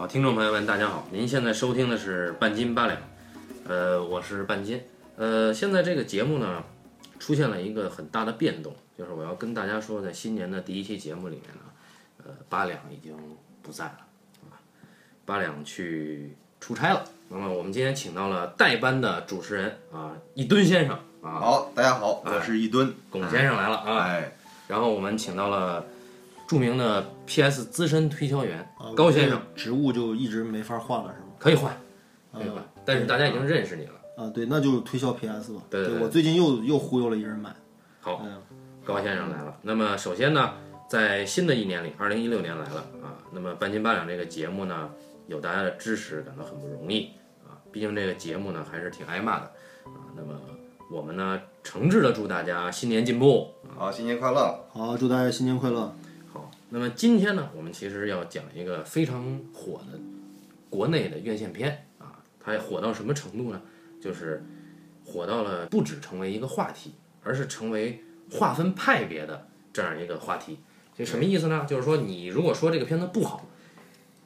好，听众朋友们，大家好，您现在收听的是半斤八两，呃，我是半斤，呃，现在这个节目呢，出现了一个很大的变动，就是我要跟大家说，在新年的第一期节目里面呢，呃，八两已经不在了，啊，八两去出差了。那么我们今天请到了代班的主持人啊，一吨先生啊，好，大家好，我是一吨龚先生来了啊，哎，然后我们请到了著名的 PS 资深推销员啊高先生，职务就一直没法换了，是吗？可以换，可以换，但是大家已经认识你了。啊，对，那就推销 PS 吧。对对对我最近又又忽悠了一人买。好，嗯，高先生来了。那么首先呢，在新的一年里，二零一六年来了啊。那么半斤八两这个节目呢，有大家的支持，感到很不容易啊。毕竟这个节目呢，还是挺挨骂的啊。那么我们呢，诚挚的祝大家新年进步。好，新年快乐！好，祝大家新年快乐。好，那么今天呢，我们其实要讲一个非常火的国内的院线片啊，它火到什么程度呢？就是火到了不只成为一个话题，而是成为划分派别的这样一个话题。这什么意思呢？就是说你如果说这个片子不好，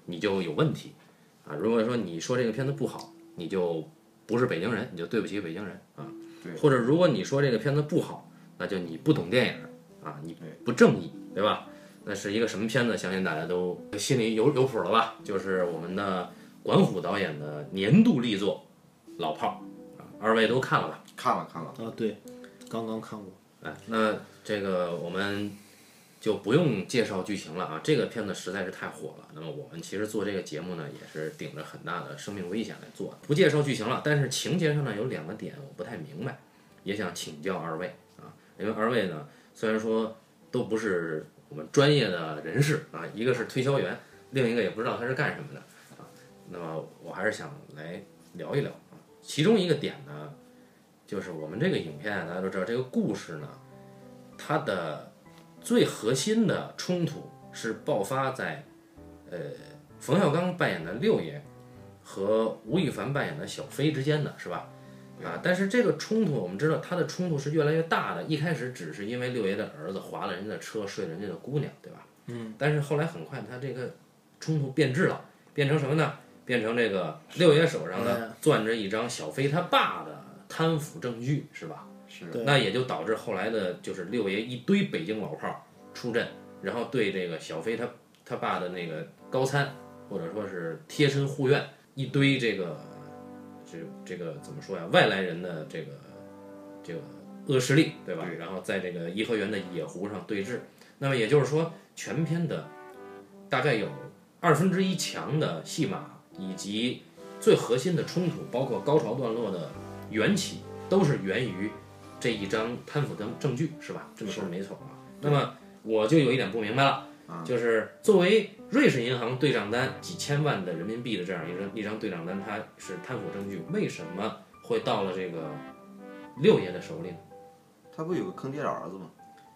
你就有问题啊；如果说你说这个片子不好，你就不是北京人，你就对不起北京人啊。对或者如果你说这个片子不好，那就你不懂电影啊，你不正义，对吧？那是一个什么片子？相信大家都心里有有谱了吧？就是我们的管虎导演的年度力作《老炮儿》啊，二位都看了吧？看了看了，啊，对，刚刚看过。哎，那这个我们就不用介绍剧情了啊，这个片子实在是太火了。那么我们其实做这个节目呢，也是顶着很大的生命危险来做的。不介绍剧情了，但是情节上呢有两个点我不太明白，也想请教二位啊，因为二位呢虽然说都不是我们专业的人士啊，一个是推销员，另一个也不知道他是干什么的啊，那么我还是想来聊一聊啊，其中一个点呢。就是我们这个影片啊，大家都知道，这个故事呢，它的最核心的冲突是爆发在，呃，冯小刚扮演的六爷和吴亦凡扮演的小飞之间的是吧？啊，但是这个冲突我们知道，它的冲突是越来越大的。一开始只是因为六爷的儿子划了人家的车，睡了人家的姑娘，对吧？嗯。但是后来很快，他这个冲突变质了，变成什么呢？变成这个六爷手上呢攥着一张小飞他爸的贪腐证据，是吧？是那也就导致后来的就是六爷一堆北京老炮儿出阵，然后对这个小飞他他爸的那个高参或者说是贴身护院一堆这个这这个怎么说呀？外来人的这个这个恶势力，对吧？对然后在这个颐和园的野湖上对峙。那么也就是说，全篇的大概有二分之一强的戏码以及最核心的冲突，包括高潮段落的缘起，都是源于这一张贪腐的证据，是吧？这么说没错啊。那么我就有一点不明白了，就是作为瑞士银行对账单几千万的人民币的这样一张一张对账单，它是贪腐证据，为什么会到了这个六爷的手里呢？他不有个坑爹的儿子吗？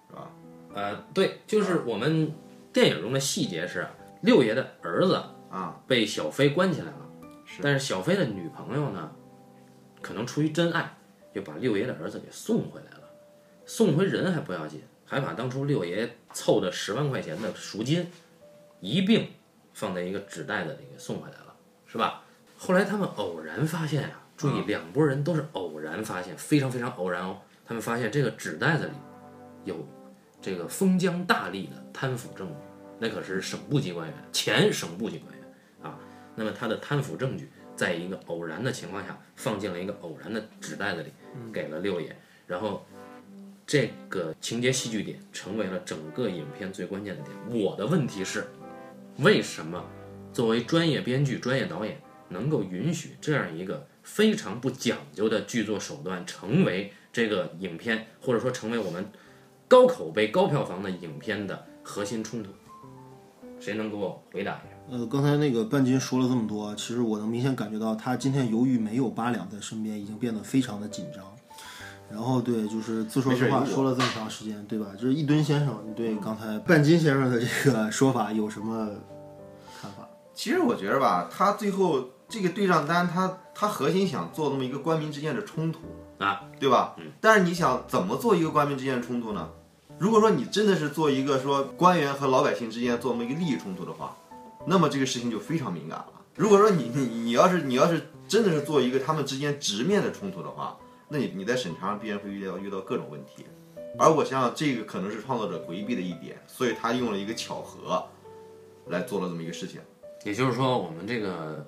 是吧？呃，对，就是我们电影中的细节是，六爷的儿子啊，被小飞关起来了，是但是小飞的女朋友呢，可能出于真爱，就把六爷的儿子给送回来了。送回人还不要紧，还把当初六爷凑的十万块钱的赎金一并放在一个纸袋子里给送回来了，是吧？后来他们偶然发现啊、注意，两拨人都是偶然发现，非常非常偶然哦。他们发现这个纸袋子里有这个封疆大吏的贪腐证据，那可是省部级官员，前省部级官员啊。那么他的贪腐证据，在一个偶然的情况下，放进了一个偶然的纸袋子里，给了六爷，然后这个情节戏剧点成为了整个影片最关键的点。我的问题是，为什么作为专业编剧、专业导演，能够允许这样一个非常不讲究的剧作手段，成为这个影片，或者说成为我们高口碑、高票房的影片的核心冲突？谁能给我回答一下？呃，刚才那个半斤说了这么多，其实我能明显感觉到他今天由于没有八两在身边，已经变得非常的紧张。然后对，就是自说自话说了这么长时间，对吧？就是一吨先生，你对刚才半斤先生的这个 说法有什么看法？其实我觉得吧，他最后这个对账单，他他核心想做那么一个官民之间的冲突啊，对吧？但是你想怎么做一个官民之间的冲突呢？如果说你真的是做一个说官员和老百姓之间做那么一个利益冲突的话，那么这个事情就非常敏感了。如果说你你你要是你要是真的是做一个他们之间直面的冲突的话，那你你在审查上必然会遇到遇到各种问题。而我想想，这个可能是创作者回避的一点，所以他用了一个巧合来做了这么一个事情。也就是说，我们这个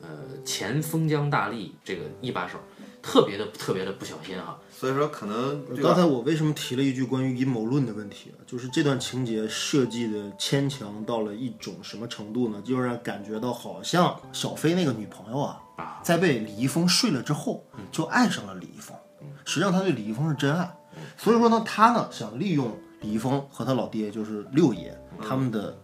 呃前封疆大吏这个一把手，特别的特别的不小心哈。所以说，可能？刚才我为什么提了一句关于阴谋论的问题啊？就是这段情节设计的牵强到了一种什么程度呢？就让感觉到好像小飞那个女朋友啊，在被李易峰睡了之后，就爱上了李易峰。实际上他对李易峰是真爱，所以说呢，他呢想利用李易峰和他老爹就是六爷他们的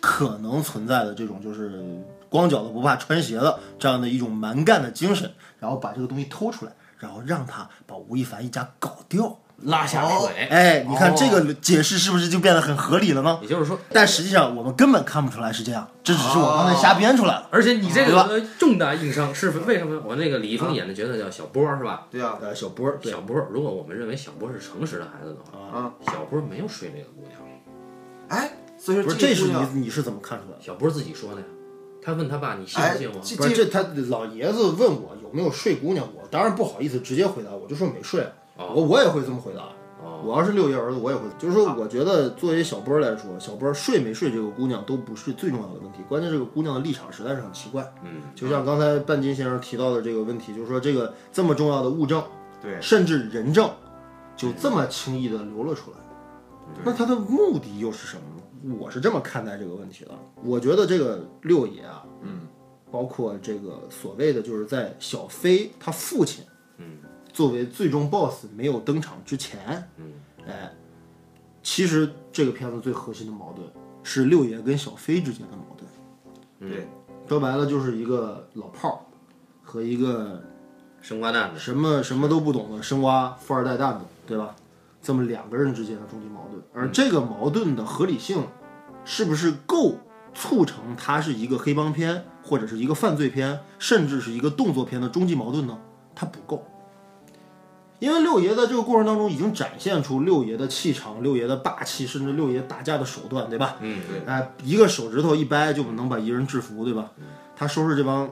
可能存在的这种就是光脚的不怕穿鞋的这样的一种蛮干的精神，然后把这个东西偷出来，然后让他把吴亦凡一家搞掉。拉下水，哎，你看这个解释是不是就变得很合理了呢？也就是说，但实际上我们根本看不出来是这样，这只是我刚才瞎编出来的。而且你这个重大硬伤是为什么？我那个李易峰演的角色叫小波是吧？对啊，呃，小波小波，如果我们认为小波是诚实的孩子的话，啊，小波没有睡那个姑娘，哎，所以说不是，这是你你是怎么看出来的？小波自己说的呀。他问他爸：“你信哎不信我？”这不是这他老爷子问我有没有睡姑娘，我当然不好意思直接回答，我就说没睡。我我也会这么回答。哦，我要是六爷儿子，我也会，就是说，我觉得作为小波来说，小波睡没睡这个姑娘都不是最重要的问题，关键这个姑娘的立场实在是很奇怪。嗯，就像刚才半斤先生提到的这个问题，就是说这个这么重要的物证，对甚至人证，就这么轻易的流了出来，那他的目的又是什么呢？我是这么看待这个问题的。我觉得这个六爷啊，嗯，包括这个所谓的就是在小飞他父亲，嗯，作为最终 BOSS 没有登场之前，嗯，哎，其实这个片子最核心的矛盾是六爷跟小飞之间的矛盾。嗯对，说白了就是一个老炮儿和一个生瓜蛋子，什么什么都不懂的生瓜富二代蛋子，对吧？这么两个人之间的终极矛盾，而这个矛盾的合理性，是不是够促成它是一个黑帮片，或者是一个犯罪片，甚至是一个动作片的终极矛盾呢？它不够，因为六爷在这个过程当中已经展现出六爷的气场、六爷的霸气，甚至六爷打架的手段，对吧？嗯，对哎，一个手指头一掰就能把一人制服，对吧？他收拾这帮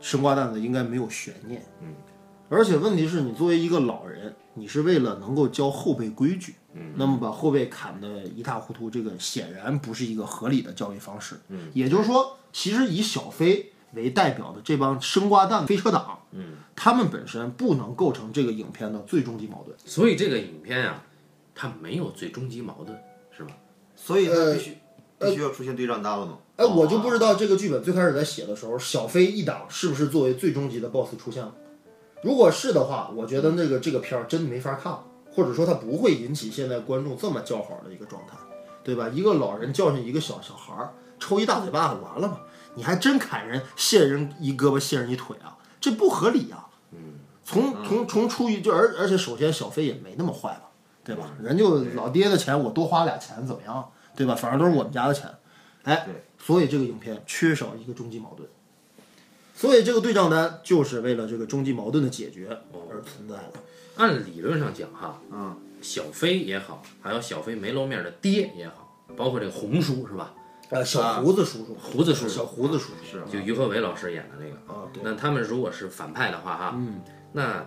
生瓜蛋子应该没有悬念。嗯，而且问题是你作为一个老人，你是为了能够教后辈规矩，嗯，那么把后辈砍得一塌糊涂，这个显然不是一个合理的教育方式。嗯，也就是说，其实以小飞为代表的这帮生瓜蛋飞车党，嗯，他们本身不能构成这个影片的最终极矛盾。所以这个影片啊，它没有最终极矛盾，是吧？所以他呃必须必须要出现对账单了嘛。哎，我就不知道这个剧本最开始在写的时候，小飞一档是不是作为最终极的 BOSS 出现了？如果是的话，我觉得那个这个片儿真没法看了，或者说它不会引起现在观众这么叫好的一个状态，对吧？一个老人教训一个小小孩儿，抽一大嘴巴子完了吗？你还真砍人，卸人一胳膊，卸人一腿啊，这不合理啊！嗯，从从从出于就而而且首先小飞也没那么坏吧，对吧？人就老爹的钱我多花俩钱怎么样，对吧？反正都是我们家的钱，哎对，所以这个影片缺少一个终极矛盾，所以这个对账单就是为了这个终极矛盾的解决而存在的。按理论上讲哈，嗯，小飞也好，还有小飞没露面的爹也好，包括这个红叔是吧？呃，小胡子叔叔，胡子叔叔小胡子叔叔是就于和伟老师演的那个。啊，对，那他们如果是反派的话哈，嗯，那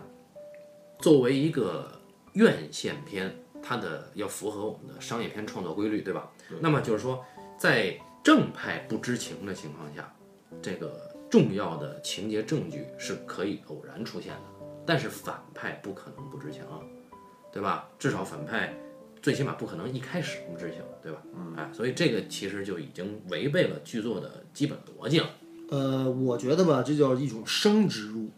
作为一个院线片，它的要符合我们的商业片创作规律，对吧？那么就是说，在正派不知情的情况下，这个重要的情节证据是可以偶然出现的，但是反派不可能不知情，对吧？至少反派最起码不可能一开始不知情，对吧？嗯，哎，所以这个其实就已经违背了剧作的基本逻辑了。呃，我觉得吧，这叫一种生植入。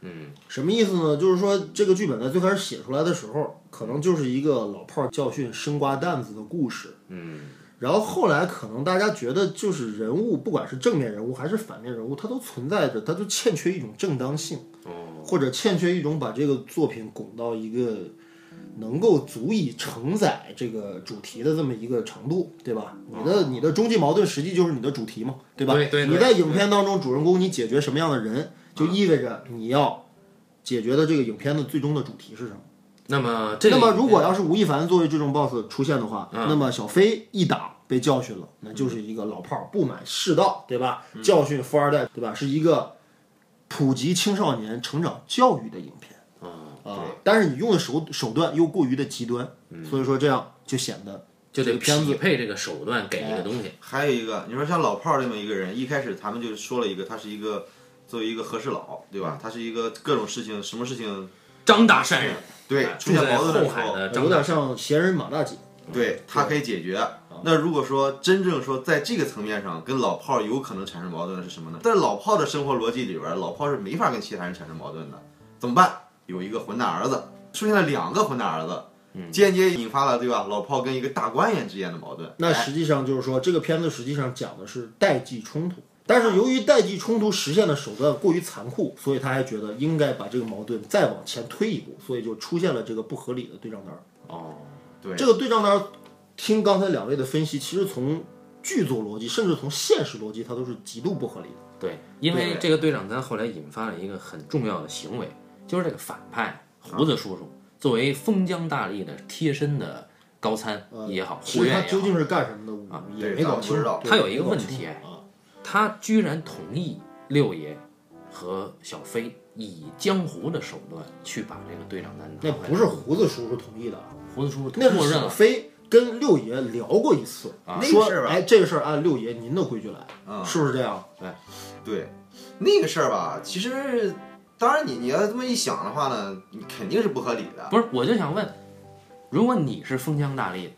嗯，什么意思呢？就是说，这个剧本在最开始写出来的时候，可能就是一个老炮儿教训生瓜蛋子的故事。嗯，然后后来可能大家觉得，就是人物，不管是正面人物还是反面人物，它都存在着，它就欠缺一种正当性，哦，或者欠缺一种把这个作品拱到一个能够足以承载这个主题的这么一个程度，对吧？你的你的终极矛盾实际就是你的主题嘛，对吧？对对对你在影片当中，主人公你解决什么样的人，就意味着你要解决的这个影片的最终的主题是什么。那么这个那么如果要是吴亦凡作为最终 BOSS 出现的话，那么小飞一打被教训了，那就是一个老炮儿不满世道，对吧？教训富二代，对吧？是一个普及青少年成长教育的影片啊。但是你用的手手段又过于的极端，所以说这样就显得就得匹配这个手段给一个东西。还有一个，你说像老炮儿这么一个人，一开始咱们就说了一个，他是一个作为一个和事佬，对吧？他是一个各种事情，什么事情张大善人，对哎出现矛盾的时候，有点像闲人马大姐。对他可以解决。那如果说真正说在这个层面上跟老炮儿有可能产生矛盾的是什么呢？在老炮儿的生活逻辑里边儿，老炮儿是没法跟其他人产生矛盾的。怎么办？有一个混蛋儿子，出现了两个混蛋儿子，间接引发了对吧？老炮跟一个大官员之间的矛盾。哎那实际上就是说，这个片子实际上讲的是代际冲突，但是由于代际冲突实现的手段过于残酷，所以他还觉得应该把这个矛盾再往前推一步，所以就出现了这个不合理的对账单。哦，对这个对账单，听刚才两位的分析，其实从剧作逻辑，甚至从现实逻辑，它都是极度不合理的。对，因为这个对账单后来引发了一个很重要的行为，就是这个反派胡子叔叔作为封疆大吏的贴身的高参也好，其实他护院也好，究竟是干什么的，啊也没搞清楚他有一个问题啊，他居然同意六爷和小飞以江湖的手段去把这个队长单那拿回来。不是胡子叔叔同意的啊，胡子叔叔那是默认了，小飞跟六爷聊过一次，那说哎，这个事儿按六爷您的规矩来，嗯是不是这样？对，那个事儿吧，其实当然你你要这么一想的话呢，你肯定是不合理的。不是，我就想问，如果你是封疆大吏，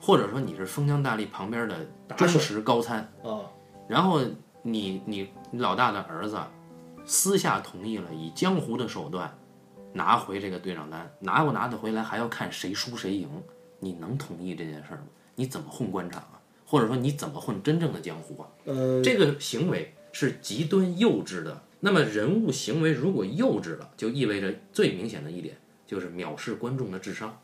或者说你是封疆大吏旁边的忠实高参，啊，然后你你你老大的儿子私下同意了以江湖的手段拿回这个队长单，拿不拿得回来还要看谁输谁赢，你能同意这件事儿吗？你怎么混官场啊？或者说你怎么混真正的江湖啊？呃，这个行为是极端幼稚的。那么人物行为如果幼稚了，就意味着最明显的一点就是藐视观众的智商。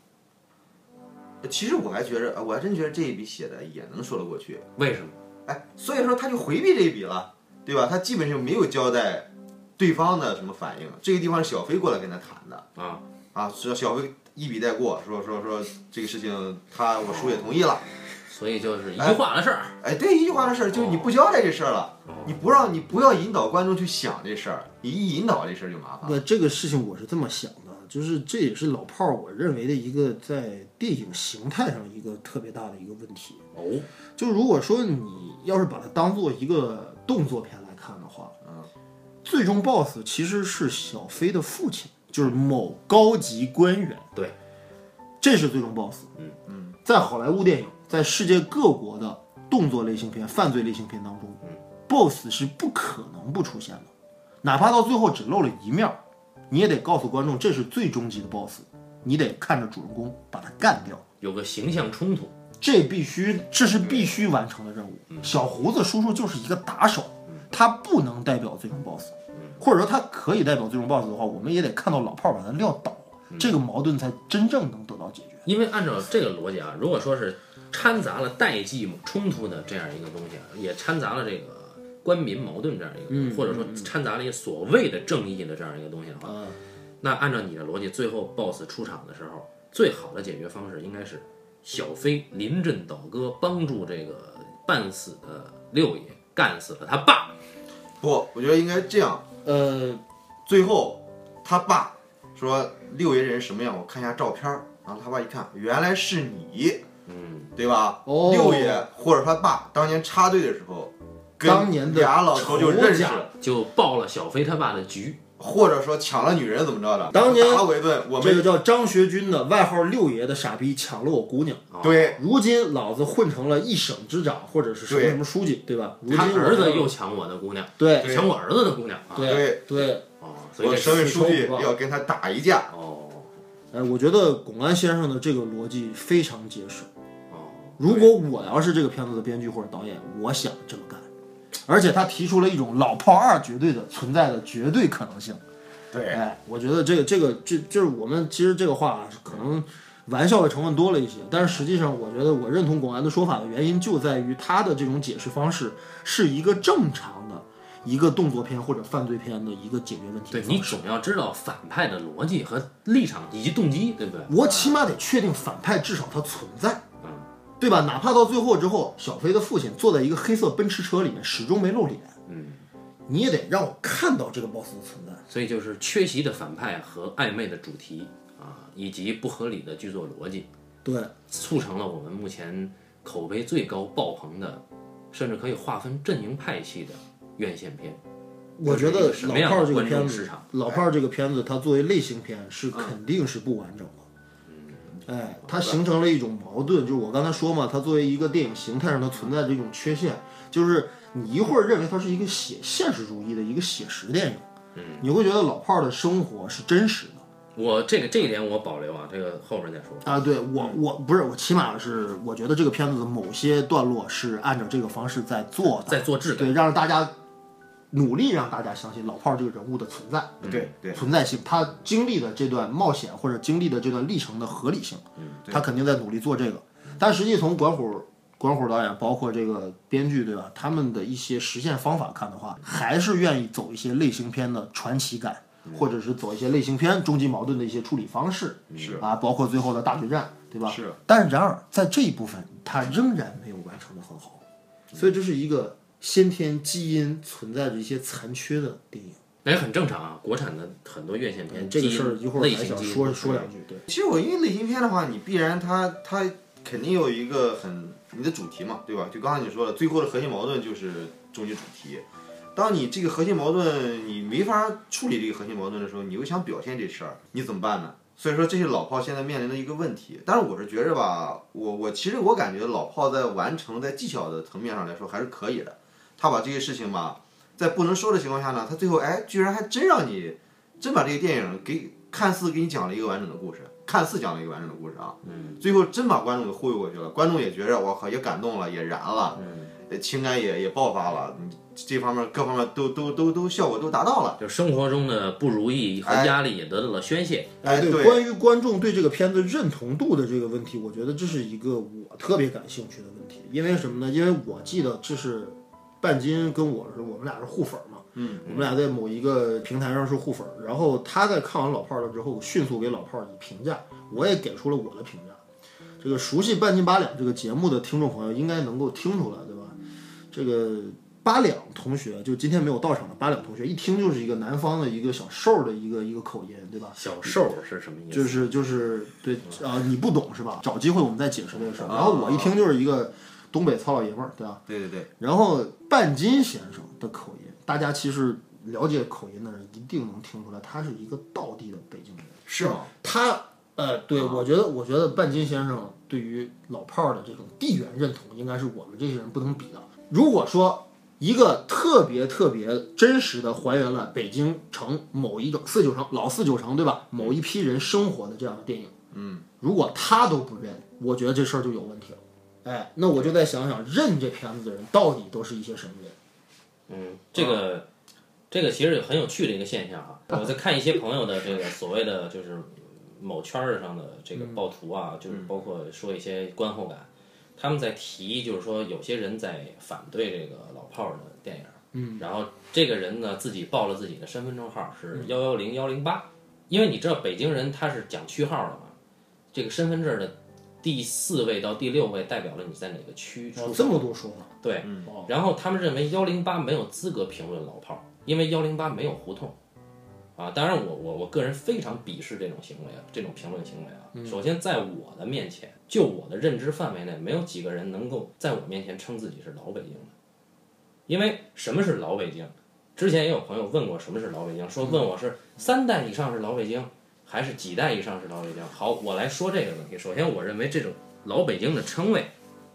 其实我还觉着，我还真觉得这一笔写的也能说得过去。为什么？哎，所以说他就回避这一笔了，对吧？他基本上没有交代对方的什么反应。这个地方是小飞过来跟他谈的啊啊，是小飞一笔带过，说说说这个事情他我叔也同意了。所以就是一句话的事儿。哎，对，一句话的事儿，就是你不交代这事儿了，你不让你不要引导观众去想这事儿，你一引导这事儿就麻烦了。那这个事情我是这么想的，就是这也是老炮儿我认为的一个在电影形态上一个特别大的一个问题。哦，就如果说你要是把它当做一个动作片来看的话，嗯，最终 BOSS 其实是小飞的父亲，就是某高级官员。对，这是最终 BOSS。嗯嗯，在好莱坞电影，在世界各国的动作类型片、犯罪类型片当中、嗯 b o s s 是不可能不出现的，哪怕到最后只露了一面儿，你也得告诉观众这是最终极的 BOSS，你得看着主人公把他干掉。有个形象冲突。这必须，这是必须完成的任务。小胡子叔叔就是一个打手，他不能代表最终 BOSS，或者说他可以代表最终 BOSS 的话，我们也得看到老炮儿把他撂倒，这个矛盾才真正能得到解决。因为按照这个逻辑啊，如果说是掺杂了代际冲突的这样一个东西啊，也掺杂了这个官民矛盾这样一个或者说掺杂了一个所谓的正义的这样一个东西的话，啊，那按照你的逻辑，最后 BOSS 出场的时候，最好的解决方式应该是小飞临阵倒戈，帮助这个半死的六爷干死了他爸。不，我觉得应该这样。呃，最后他爸说六爷这人什么样，我看一下照片儿。然后他爸一看，原来是你，嗯，对吧？哦六爷或者他爸当年插队的时候，跟当年的俩老头就认识仇家，就爆了小飞他爸的局。或者说抢了女人怎么着的，当年打我一顿，我们这个叫张学军的外号六爷的傻逼抢了我姑娘，对如今老子混成了一省之长或者是什么对什么书记，对吧？如今他我儿子又抢我的姑娘，对对抢我儿子的姑娘啊！对对，哦，所以我这省委书记要跟他打一架。哦哎，我觉得龚安先生的这个逻辑非常结实。哦，如果我要是这个片子的编剧或者导演，我想这么干，而且他提出了一种老炮二绝对的存在的绝对可能性。对，哎，我觉得这个这个这就是我们其实这个话啊可能玩笑的成分多了一些，但是实际上我觉得我认同龚安的说法的原因就在于他的这种解释方式是一个正常的一个动作片或者犯罪片的一个解决问题对你。总要知道反派的逻辑和立场以及动机，对不对？我起码得确定反派至少他存在。嗯，对吧？哪怕到最后之后，小飞的父亲坐在一个黑色奔驰车里面，始终没露脸，嗯，你也得让我看到这个 boss 的存在。所以就是缺席的反派和暧昧的主题啊，以及不合理的剧作逻辑，对，促成了我们目前口碑最高、爆棚的，甚至可以划分阵营派系的院线片。我觉得什老炮这个片子老炮儿这个片子，它作为类型片是肯定是不完整的。嗯哎，它形成了一种矛盾，就是我刚才说嘛，它作为一个电影形态上它存在着一种缺陷，就是你一会儿认为它是一个写现实主义的一个写实电影，嗯，你会觉得老炮儿的生活是真实的我这个这一点我保留啊，这个后面再说。啊。对我我不是我起码是我觉得这个片子的某些段落是按照这个方式在做的，在做质感，对，让大家努力让大家相信老炮儿这个人物的存在。对对，存在性，他经历的这段冒险或者经历的这段历程的合理性，他肯定在努力做这个。但实际从管虎、管虎导演，包括这个编剧，对吧？他们的一些实现方法看的话，还是愿意走一些类型片的传奇感，或者是走一些类型片终极矛盾的一些处理方式，是啊，包括最后的大决战，对吧？是。但是然而在这一部分，他仍然没有完成的很好，所以这是一个先天基因存在着一些残缺的电影。那也很正常啊。国产的很多院线片，这个事儿一会儿还想说说两句，对。其实我因为类型片的话，你必然它它肯定有一个很你的主题嘛，对吧？就刚才你说了，最后的核心矛盾就是终极主题。当你这个核心矛盾你没法处理这个核心矛盾的时候，你又想表现这事儿，你怎么办呢？所以说这是老炮现在面临的一个问题。但是我是觉着吧，我我其实我感觉老炮在完成在技巧的层面上来说还是可以的。他把这些事情吧，在不能说的情况下呢，他最后哎居然还真让你真把这个电影给看似给你讲了一个完整的故事，看似讲了一个完整的故事啊，嗯，最后真把观众给忽悠过去了，观众也觉着我靠也感动了，也燃了，嗯，情感也也爆发了，嗯这方面各方面都都都都效果都达到了，就生活中的不如意和压力也得到了宣泄。哎对关于观众对这个片子认同度的这个问题，我觉得这是一个我特别感兴趣的问题。因为什么呢？因为我记得这是半斤跟我是我们俩是互粉嘛，嗯，我们俩在某一个平台上是互粉，然后他在看完老炮儿了之后，迅速给老炮儿以评价，我也给出了我的评价。这个熟悉半斤八两这个节目的听众朋友应该能够听出来，对吧？这个八两同学就今天没有到场的八两同学，一听就是一个南方的一个小瘦的一个一个口音，对吧？小瘦是什么意思？就是就是对啊、你不懂是吧？找机会我们再解释这个事儿。然后我一听就是一个东北糙老爷们儿，对吧？对对对，然后半斤先生的口音，大家其实了解口音的人一定能听出来，他是一个道地的北京人。是吗？他呃，对我觉得，我觉得半斤先生对于老炮儿的这种地缘认同，应该是我们这些人不能比的。如果说一个特别特别真实的还原了北京城某一种四九城老四九城对吧？某一批人生活的这样的电影，嗯，如果他都不认，我觉得这事儿就有问题了。哎，那我就再想想，认这片子的人到底都是一些什么人？嗯，这个这个其实很有趣的一个现象啊。我在看一些朋友的这个所谓的就是某圈儿上的这个暴徒啊，就是包括说一些观后感，他们在提就是说有些人在反对这个老炮儿的电影，嗯，然后这个人呢自己报了自己的身份证号是幺幺零幺零八，因为你知道北京人他是讲区号的嘛，这个身份证的第四位到第六位代表了你在哪个区出，哦这么多说法，对，嗯然后他们认为幺零八没有资格评论老炮儿，因为幺零八没有胡同。啊，当然我我我个人非常鄙视这种行为啊，这种评论行为啊。首先，在我的面前，就我的认知范围内，没有几个人能够在我面前称自己是老北京的。因为什么是老北京？之前也有朋友问过什么是老北京，说问我是三代以上是老北京，还是几代以上是老北京。好，我来说这个问题。首先，我认为这种老北京的称谓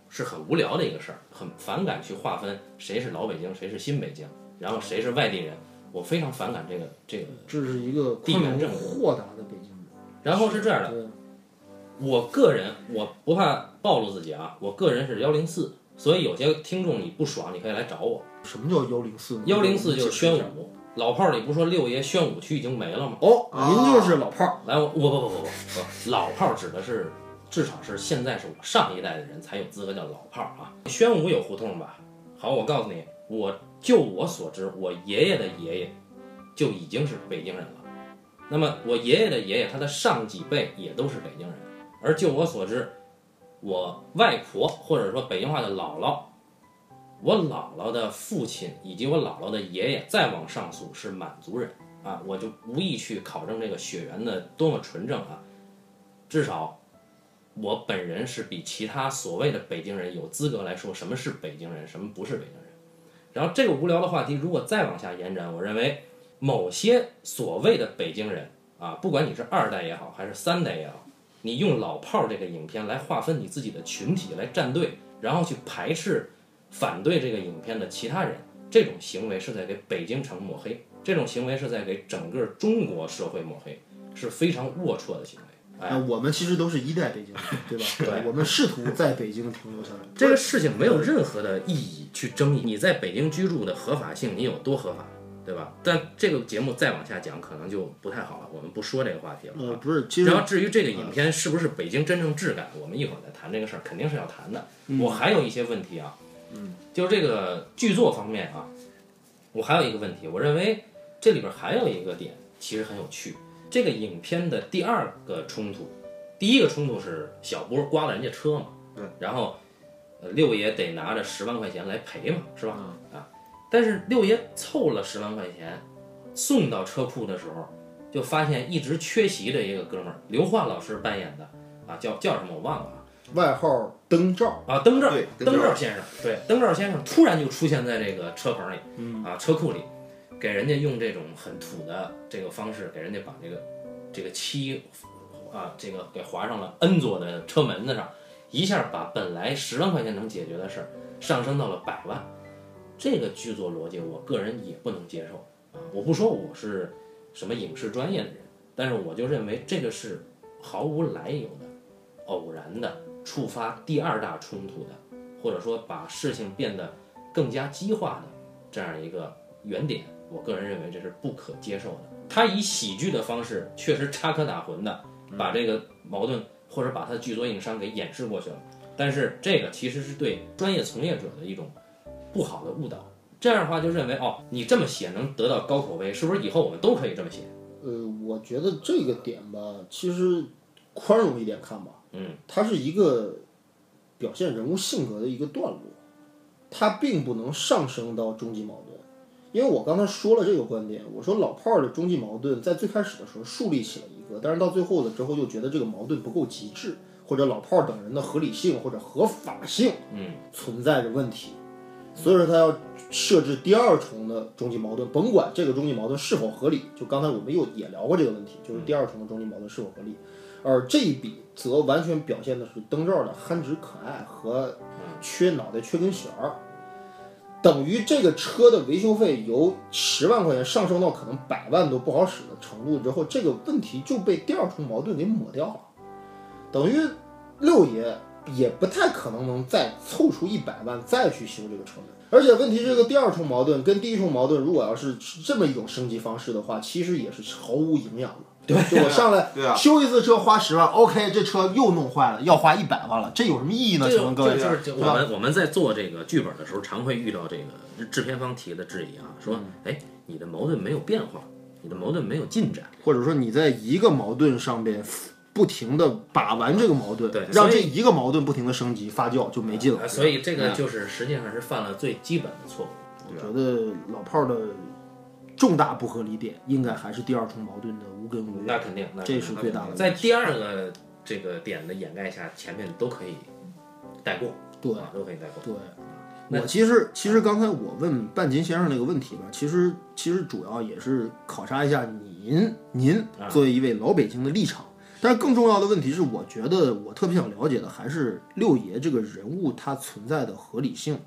是很无聊的一个事儿，很反感去划分谁是老北京，谁是新北京，然后谁是外地人。我非常反感这个这个。这是一个地缘政治豁达的北京人。然后是这样的，我个人我不怕暴露自己啊，我个人是幺零四，所以有些听众你不爽，你可以来找我。什么叫幺零四？幺零四就是宣武。武，老炮儿里不说六爷宣武区已经没了吗？哦，啊您就是老炮儿。来，我我不不不不不，老炮儿指的是至少是现在是我上一代的人才有资格叫老炮儿啊。宣武有胡同吧？好，我告诉你，我就我所知，我爷爷的爷爷就已经是北京人了。那么我爷爷的爷爷，他的上几辈也都是北京人，而就我所知，我外婆或者说北京话的姥姥，我姥姥的父亲以及我姥姥的爷爷，再往上溯是满族人啊，我就无意去考证这个血缘的多么纯正啊，至少我本人是比其他所谓的北京人有资格来说什么是北京人，什么不是北京人。然后这个无聊的话题如果再往下延展，我认为某些所谓的北京人啊，不管你是二代也好，还是三代也好，你用老炮儿这个影片来划分你自己的群体，来站队，然后去排斥、反对这个影片的其他人，这种行为是在给北京城抹黑，这种行为是在给整个中国社会抹黑，是非常龌龊的行为。哎呃，我们其实都是一代北京人，对吧？对我们试图在北京停留下来。这个事情没有任何的意义去争议，你在北京居住的合法性你有多合法，对吧？但这个节目再往下讲可能就不太好了，我们不说这个话题了。呃，不是，其实然后至于这个影片是不是北京真正质感，我们一会儿再谈这个事儿，肯定是要谈的。我还有一些问题啊，嗯，就是这个剧作方面啊，我还有一个问题，我认为这里边还有一个点其实很有趣。这个影片的第二个冲突，第一个冲突是小波刮了人家车嘛，对，然后呃六爷得拿着十万块钱来赔嘛，是吧？啊，但是六爷凑了十万块钱送到车库的时候，就发现一直缺席的一个哥们儿，刘焕老师扮演的啊，叫叫什么我忘了啊。外号灯罩，啊，灯罩对，灯罩先生，对，灯罩先生突然就出现在这个车棚里，嗯啊，车库里，给人家用这种很土的这个方式，给人家把这个这个漆啊，这个给划上了 N 座的车门子上，一下把本来十万块钱能解决的事儿上升到了百万，这个剧作逻辑，我个人也不能接受啊！我不说我是什么影视专业的人，但是我就认为这个是毫无来由的、偶然的。触发第二大冲突的，或者说把事情变得更加激化的这样一个原点，我个人认为这是不可接受的。他以喜剧的方式，确实插科打诨的把这个矛盾或者把他的剧作硬伤给掩饰过去了，但是这个其实是对专业从业者的一种不好的误导。这样的话就认为哦，你这么写能得到高口碑，是不是以后我们都可以这么写？呃，我觉得这个点吧，其实宽容一点看吧，嗯，它是一个表现人物性格的一个段落，它并不能上升到终极矛盾。因为我刚才说了这个观点，我说老炮儿的终极矛盾在最开始的时候树立起了一个，但是到最后了之后又觉得这个矛盾不够极致，或者老炮儿等人的合理性或者合法性，嗯，存在着问题，所以说他要设置第二重的终极矛盾，甭管这个终极矛盾是否合理。就刚才我们又也聊过这个问题，就是第二重的终极矛盾是否合理。而这一笔则完全表现的是灯罩的憨直可爱和缺脑袋缺根弦儿，等于这个车的维修费由十万块钱上升到可能百万都不好使的程度之后，这个问题就被第二重矛盾给抹掉了，等于六爷也不太可能能再凑出一百万再去修这个车门。而且问题，这个第二重矛盾跟第一重矛盾，如果要是这么一种升级方式的话，其实也是毫无营养的。对，就我上来对啊修一次车花十万，OK，这车又弄坏了，要花一百万了，这有什么意义呢？这请问各位，就是我们我们在做这个剧本的时候，常会遇到这个制片方提的质疑啊，说，嗯哎，你的矛盾没有变化，你的矛盾没有进展。或者说你在一个矛盾上边不停的把玩这个矛盾，对让这一个矛盾不停的升级发酵，就没劲了。啊所以这个就是实际上是犯了最基本的错误。我觉得老炮儿的重大不合理点，应该还是第二重矛盾的无根无源。那肯定，那这是最大的在第二个这个点的掩盖下，前面都可以带过，对啊，都可以带过。对，我其实其实刚才我问半斤先生那个问题吧，其实其实主要也是考察一下您您啊作为一位老北京的立场。但是更重要的问题是，我觉得我特别想了解的还是六爷这个人物他存在的合理性。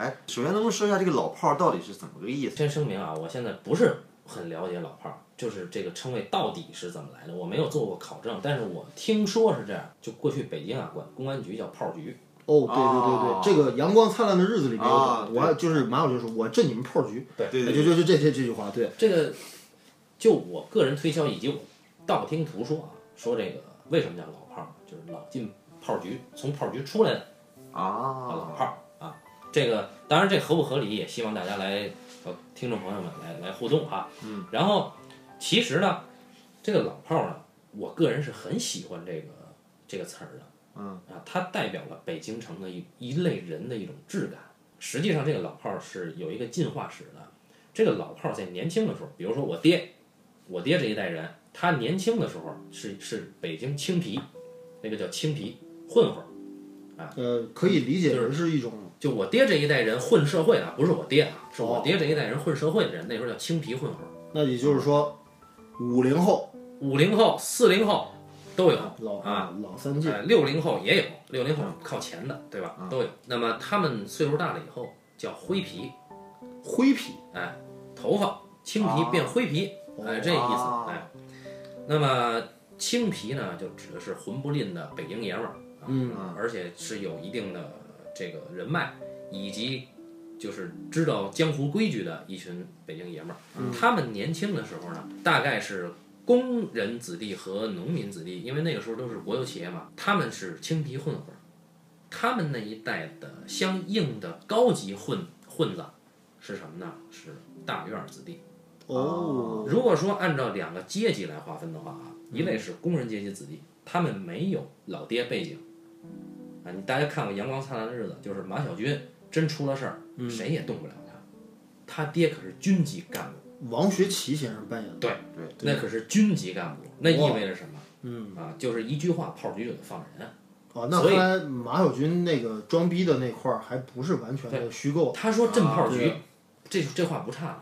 哎，首先能不能说一下这个老炮儿到底是怎么个意思？先声明啊，我现在不是很了解老炮儿，就是这个称谓到底是怎么来的，我没有做过考证，但是我听说是这样，就过去北京啊管公安局叫炮局，哦，对对对哦对，这个阳光灿烂的日子里没有啊懂，我就是马老师说，我镇你们炮局，对对对就就就这这这句话，对，这个就我个人推销以及我道听途说啊，说这个为什么叫老炮儿，就是老进炮局，从炮局出来的啊老啊，炮儿啊。这个当然这合不合理，也希望大家来呃听众朋友们来来互动哈。嗯。然后其实呢，这个老炮儿呢，我个人是很喜欢这个这个词儿的嗯啊，它代表了北京城的一一类人的一种质感。实际上，这个老炮儿是有一个进化史的。这个老炮儿在年轻的时候，比如说我爹，我爹这一代人，他年轻的时候是是北京青皮，那个叫青皮混混儿。呃，可以理解为是一种就我爹这一代人混社会啊，不是我爹啊，是我哦爹这一代人混社会的人，那时候叫青皮混混。那也就是说，五零后。五零后、四零后都有，老啊老三届，哎，六零后也有，六零后靠前的，对吧？都有。那么他们岁数大了以后叫灰皮，灰皮，哎，头发青皮变灰皮，哎，这意思，哦哎。那么青皮呢，就指的是混不吝的北京爷们儿，嗯。而且是有一定的这个人脉，以及就是知道江湖规矩的一群北京爷们儿。他们年轻的时候呢，大概是工人子弟和农民子弟，因为那个时候都是国有企业嘛，他们是青皮混混儿。他们那一代的相应的高级混混子是什么呢？是大院儿子弟。哦，如果说按照两个阶级来划分的话啊，一类是工人阶级子弟，他们没有老爹背景啊。你大家看过《阳光灿烂的日子》，就是马小军真出了事儿，谁也动不了他。他爹可是军级干部，王学圻先生扮演的，对对那可是军级干部，那意味着什么？嗯，啊，就是一句话，炮局就得放人。哦，那所以看来马小军那个装逼的那块儿还不是完全的虚构，他说震炮局，对这这话不差。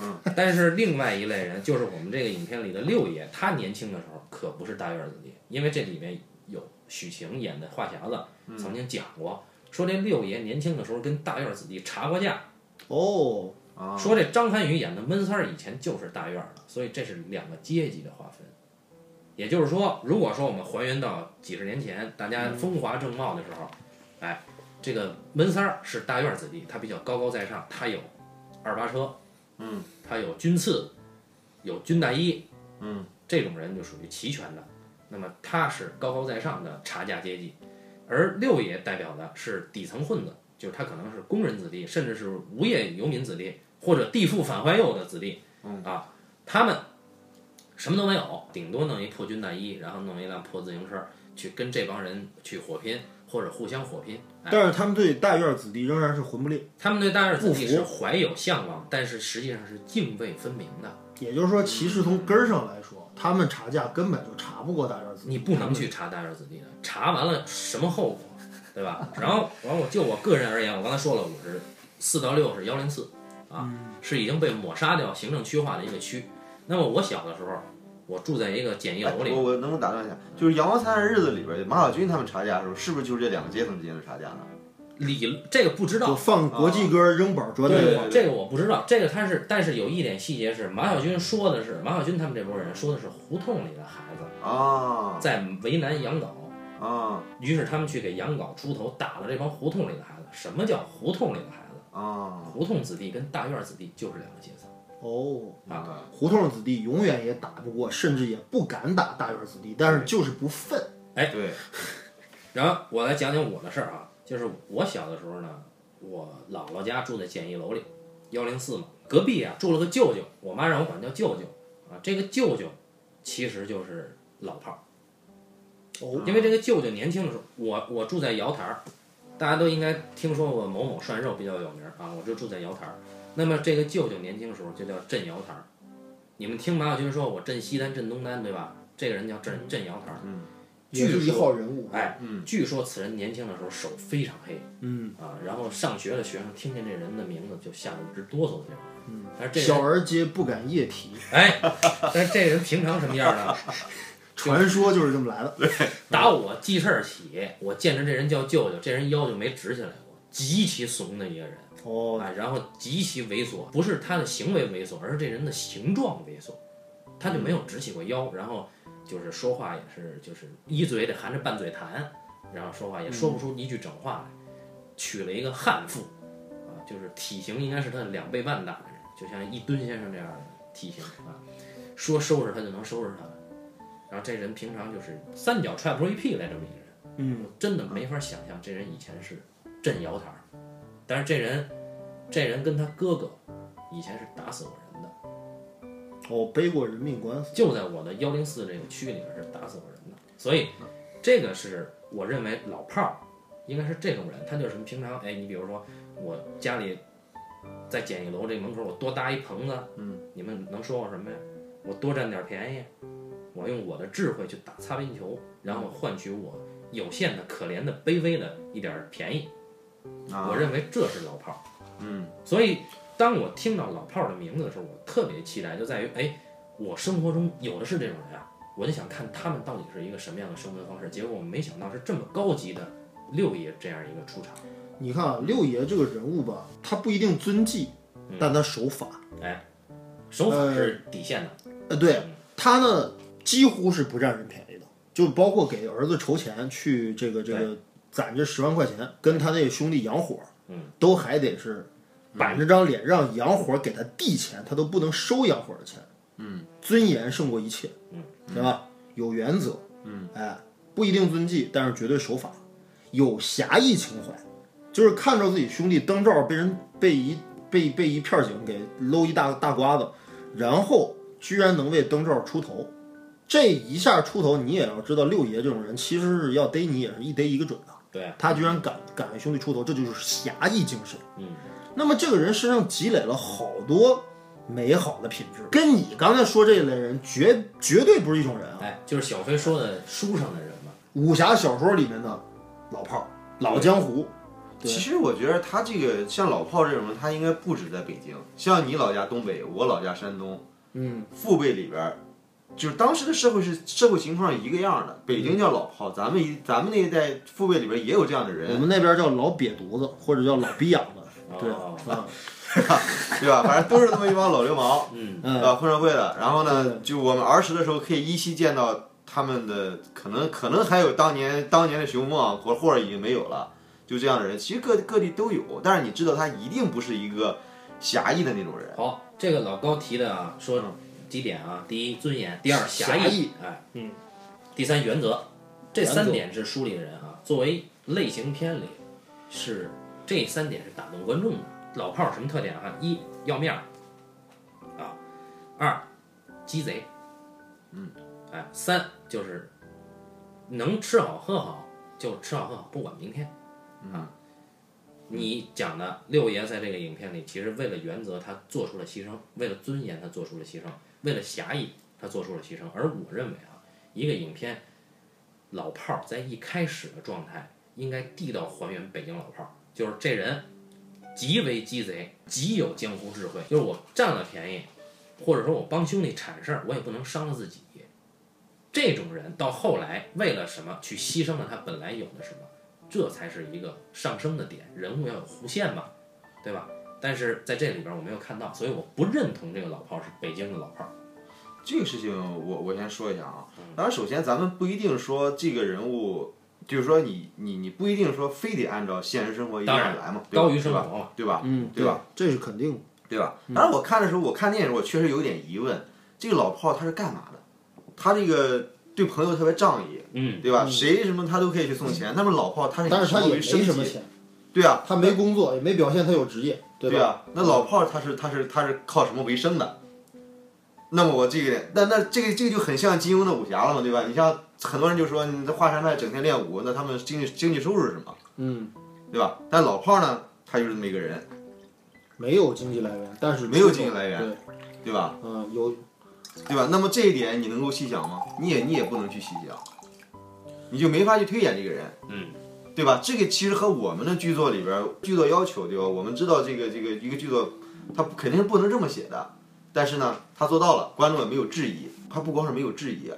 嗯，但是另外一类人，就是我们这个影片里的六爷，他年轻的时候可不是大院子弟，因为这里面有许晴演的话匣子曾经讲过，说这六爷年轻的时候跟大院子弟查过架，哦，啊，说这张涵予演的闷三儿以前就是大院的，所以这是两个阶级的划分。也就是说，如果说我们还原到几十年前，大家风华正茂的时候，哎，这个闷三儿是大院子弟，他比较高高在上，他有二八车，嗯，他有军刺，有军大衣，嗯，这种人就属于齐全的。那么他是高高在上的茶价阶级，而六爷代表的是底层混子，就是他可能是工人子弟，甚至是无业游民子弟，或者地富反坏右的子弟，嗯啊，他们什么都没有，顶多弄一破军大衣，然后弄一辆破自行车去跟这帮人去火拼，或者互相火拼。哎，但是他们对大院子弟仍然是魂不吝，他们对大院子弟是怀有向往，但是实际上是泾渭分明的。也就是说，其实从根儿上来说，他们查价根本就查不过大院子弟，你不能去查大院子弟的，查完了什么后果，对吧？然后完我就我个人而言，我刚才说了，我是四到六是幺零四，啊，是已经被抹杀掉行政区划的一个区。那么我小的时候，我住在一个简易哎楼里，我我能不能打断一下？就是《阳光灿烂的日子》里边，马小军他们查价的时候，是不是就是这两个阶层之间的查价呢？里这个不知道就，放国际歌扔板砖那块儿，对对这个我不知道，这个他是，但是有一点细节是，马小军说的是，马小军他们这波人说的是胡同里的孩子啊在为难杨镐，啊于是他们去给杨镐出头，打了这帮胡同里的孩子。什么叫胡同里的孩子？啊！胡同子弟跟大院子弟就是两个阶层哦，啊。胡同子弟永远也打不过，甚至也不敢打大院子弟，但是就是不忿。哎对，然后我来讲讲我的事儿啊，就是我小的时候呢，我姥姥家住在简易楼里，幺零四嘛，隔壁啊住了个舅舅，我妈让我管叫舅舅啊。这个舅舅其实就是老炮儿，哦，因为这个舅舅年轻的时候，我我住在瑶台儿，大家都应该听说过某某涮肉比较有名儿啊，我就住在瑶台儿。那么这个舅舅年轻的时候就叫镇瑶台儿，你们听马小军说我镇西单、镇东单对吧？这个人叫镇镇瑶台儿，嗯也是一据说号人物。哎，嗯据说此人年轻的时候手非常黑嗯，啊，然后上学的学生听见这人的名字就吓得直哆嗦的这种。嗯，但是这小人儿皆不敢夜啼，哎，但是这人平常什么样呢？传说就是这么来的。打我记事儿起，我见着这人叫舅舅，这人腰就没直起来过，极其怂的一个人。哦，啊，然后极其猥琐，不是他的行为猥琐，而是这人的形状猥琐，他就没有直起过腰，然后就是说话也是就是一嘴得含着半嘴痰，然后说话也说不出一句整话来，娶了一个悍妇，啊，就是体型应该是他的两倍半大的人，就像一吨先生这样的体型啊，说收拾他就能收拾他，然后这人平常就是三脚踹不出一屁来这么一个人。嗯，真的没法想象这人以前是镇瑶台儿，但是这人，这人跟他哥哥以前是打死过人的，哦，背过人命官司。就在我的幺零四这个区里面是打死过人的，所以这个是我认为老炮儿应该是这种人，他就是平常哎，你比如说我家里在简易楼这门口我多搭一棚子，嗯，你们能说我什么呀？我多占点便宜，我用我的智慧去打擦边球，然后换取我有限的、可怜的、卑微的一点便宜。啊我认为这是老炮儿。嗯，所以当我听到老炮儿的名字的时候，我特别期待，就在于哎，我生活中有的是这种人啊，我就想看他们到底是一个什么样的生存方式。结果我没想到是这么高级的六爷这样一个出场。你看啊，六爷这个人物吧，他不一定遵纪，但他守法。哎，守法是底线的，呃，对他呢，几乎是不占人便宜的，就包括给儿子筹钱去这个这个攒这十万块钱，跟他那个兄弟养火，嗯，都还得是板着张脸让洋火给他递钱，他都不能收洋火的钱，嗯，尊严胜过一切，嗯，对吧？有原则，嗯，哎，不一定遵纪，但是绝对守法，有侠义情怀，就是看着自己兄弟灯罩被人被一被被一片警给搂一大大瓜子，然后居然能为灯罩出头，这一下出头，你也要知道六爷这种人其实是要逮你也是一逮一个准的。对，他居然敢敢为兄弟出头，这就是侠义精神。嗯，那么这个人身上积累了好多美好的品质，跟你刚才说这一类人绝绝对不是一种人啊。哎，就是小飞说的书上的人嘛，武侠小说里面的老炮儿、老江湖，其实我觉得他这个像老炮这种人，他应该不止在北京，像你老家东北，我老家山东，嗯，父辈里边儿，就是当时的社会是社会情况一个样的。北京叫老炮，咱们一咱们那一代父辈里边也有这样的人我，们那边叫老瘪犊子，或者叫老逼养子。对，哦啊，对吧？反正都是那么一帮老流氓，嗯，嗯，啊，混社会的。然后呢，就我们儿时的时候可以依稀见到他们的，可能可能还有当年当年的熊梦，或或者已经没有了，就这样的人，其实各各地都有。但是你知道，他一定不是一个侠义的那种人。好，这个老高提的啊，说几点啊？第一，尊严；第二，侠侠义哎，嗯；第三，原则。这三点是书里的人啊，作为类型片里是这三点是打动观众的。老炮儿什么特点啊？一要面儿啊，二鸡贼，嗯，哎，三就是能吃好喝好就吃好喝好，不管明天啊。你讲的六爷在这个影片里，其实为了原则他做出了牺牲，为了尊严他做出了牺牲，为了侠义他做出了牺牲。而我认为啊，一个影片老炮儿在一开始的状态应该地道还原北京老炮儿，就是这人极为鸡贼，极有江湖智慧，就是我占了便宜，或者说我帮兄弟铲事儿，我也不能伤了自己。这种人到后来为了什么去牺牲了他本来有的什么？这才是一个上升的点，人物要有弧线嘛，对吧？但是在这里边我没有看到，所以我不认同这个老炮儿是北京的老炮儿。这个事情我我先说一下啊，嗯当然首先咱们不一定说这个人物，就是说你你你不一定说非得按照现实生活一样来嘛，对吧高于生对吧？活嘛，对吧？嗯，对吧？这是肯定的。对吧？当然我看的时候，我看电影的时候，我确实有点疑问，这个老炮儿他是干嘛的？他这个对朋友特别仗义，嗯，对吧？谁什么他都可以去送钱，那么老炮儿他是以但是他也没什么为生计？什么钱，对啊，他没工作，也没表现他有职业，对吧？对啊，那老炮儿他是他是他是靠什么为生的？那么我这个那那这个这个就很像金庸的武侠了嘛，对吧？你像很多人就说你这华山派整天练武，那他们经济经济收入是什么？嗯，对吧？但老炮儿呢，他就是这么一个人，没有经济来源，但是没有经济来源对，对吧？嗯，有对吧？那么这一点你能够细想吗？你也你也不能去细想，你就没法去推演这个人，嗯，对吧？这个其实和我们的剧作里边儿剧作要求，对吧？我们知道这个这个一个剧作，他肯定是不能这么写的，但是呢，他做到了，观众也没有质疑，他不光是没有质疑，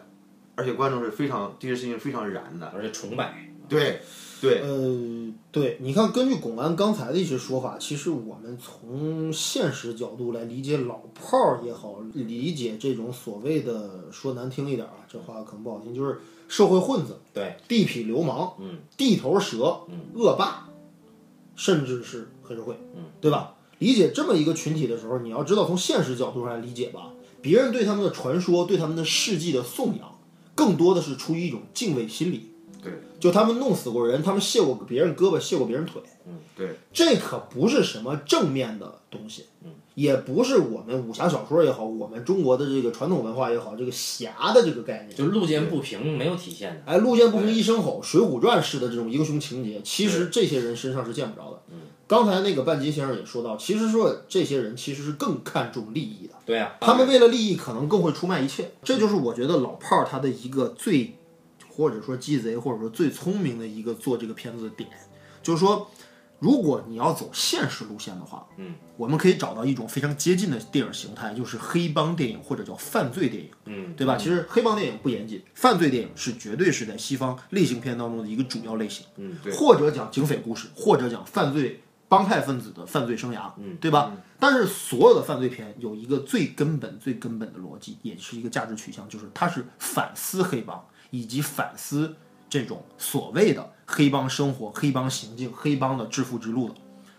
而且观众是非常这个事情非常燃的，而且崇拜。对对，呃，对，你看，根据巩安刚才的一些说法，其实我们从现实角度来理解老炮儿也好，理解这种所谓的说难听一点啊，这话可能不好听，就是社会混子、对，地痞流氓、嗯，地头蛇、嗯恶霸，甚至是黑社会，嗯，对吧？理解这么一个群体的时候，你要知道从现实角度上来理解吧，别人对他们的传说、对他们的事迹的颂扬，更多的是出于一种敬畏心理。对，就他们弄死过人，他们卸过别人胳膊，卸过别人腿，对，这可不是什么正面的东西。也不是我们武侠小说也好，我们中国的这个传统文化也好，这个侠的这个概念，就路见不平没有体现的。哎，路见不平一声吼，《水浒传》式的这种英雄情节，其实这些人身上是见不着的。嗯，刚才那个半斤先生也说到，其实说这些人其实是更看重利益的。对啊，他们为了利益可能更会出卖一切。这就是我觉得老炮儿他的一个最，或者说鸡贼，或者说最聪明的一个做这个片子的点，就是说，如果你要走现实路线的话，嗯，我们可以找到一种非常接近的电影形态，就是黑帮电影或者叫犯罪电影。嗯，对吧？其实黑帮电影不严谨，犯罪电影是绝对是在西方类型片当中的一个主要类型。嗯，对或者讲警匪故事，或者讲犯罪帮派分子的犯罪生涯，嗯，对吧？但是所有的犯罪片有一个最根本、最根本的逻辑，也是一个价值取向，就是它是反思黑帮以及反思这种所谓的黑帮生活、黑帮行径、黑帮的致富之路的。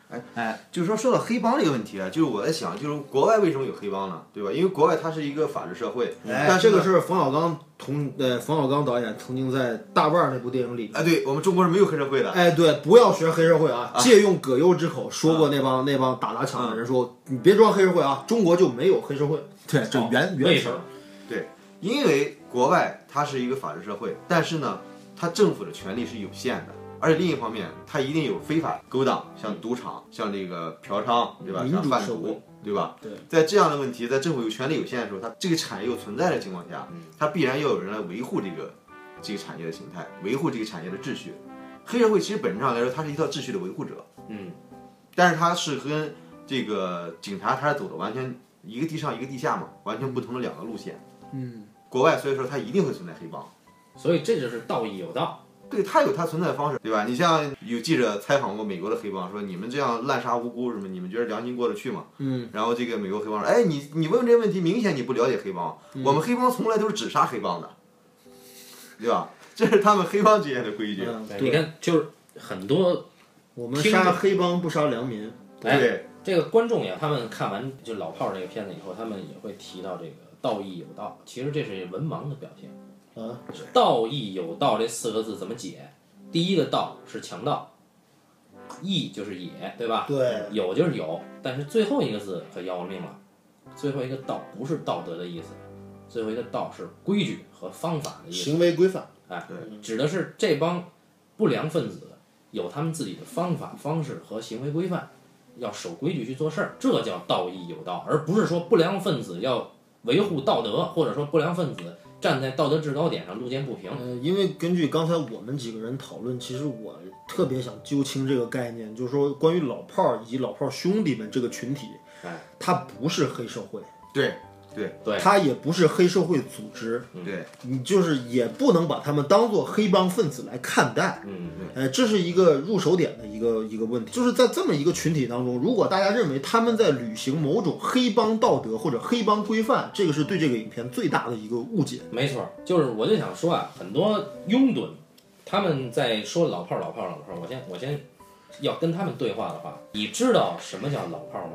哎哎，就是说说到黑帮这个问题啊，就是我在想，就是国外为什么有黑帮呢？对吧？因为国外它是一个法治社会，哎，但这个是冯小刚同呃冯小刚导演曾经在《大腕儿》那部电影里哎，对我们中国是没有黑社会的。哎，对，不要学黑社会啊！借用葛优之口说过那帮、那帮打砸抢的人说：“你别装黑社会啊，中国就没有黑社会。”对，这原原词对？因为国外它是一个法治社会，但是呢，它政府的权力是有限的，而且另一方面，它一定有非法勾当，像赌场，像这个嫖娼，对吧？像贩毒，对吧？对，在这样的问题，在政府有权力有限的时候，它这个产业又存在的情况下，它必然要有人来维护这个这个产业的形态，维护这个产业的秩序。黑社会其实本质上来说，它是一套秩序的维护者，嗯，但是它是跟这个警察它是走的完全一个地上一个地下嘛，完全不同的两个路线。嗯，国外所以说它一定会存在黑帮。所以这就是道义有道。对他有他存在的方式，对吧？你像有记者采访过美国的黑帮，说你们这样滥杀无辜什么，你们觉得良心过得去吗？嗯，然后这个美国黑帮说，哎，你你问这问题，明显你不了解黑帮，我们黑帮从来都是只杀黑帮的，对吧？这是他们黑帮之间的规矩。嗯，你看，就是很多我们杀黑帮不杀良民。哎对，这个观众呀，他们看完就老炮儿这个片子以后，他们也会提到这个道义有道。其实这是文盲的表现。啊，道义有道这四个字怎么解？第一个道是强盗，义就是也，对吧？对，有就是有，但是最后一个字可要了命了。最后一个道不是道德的意思，最后一个道是规矩和方法的意思。行为规范。哎对，指的是这帮不良分子有他们自己的方法、方式和行为规范，要守规矩去做事儿，这叫道义有道，而不是说不良分子要维护道德，或者说不良分子站在道德制高点上路见不平。呃，因为根据刚才我们几个人讨论，其实我特别想揪清这个概念，就是说关于老炮儿以及老炮儿兄弟们这个群体，哎，他不是黑社会，对，对对，他也不是黑社会组织，对，你就是也不能把他们当做黑帮分子来看待。嗯，哎，这是一个入手点的一个一个问题，就是在这么一个群体当中，如果大家认为他们在履行某种黑帮道德或者黑帮规范，这个是对这个影片最大的一个误解。没错儿，就是我就想说啊，很多拥趸他们在说老炮儿、老炮儿、老炮儿，我先我先要跟他们对话的话，你知道什么叫老炮儿吗？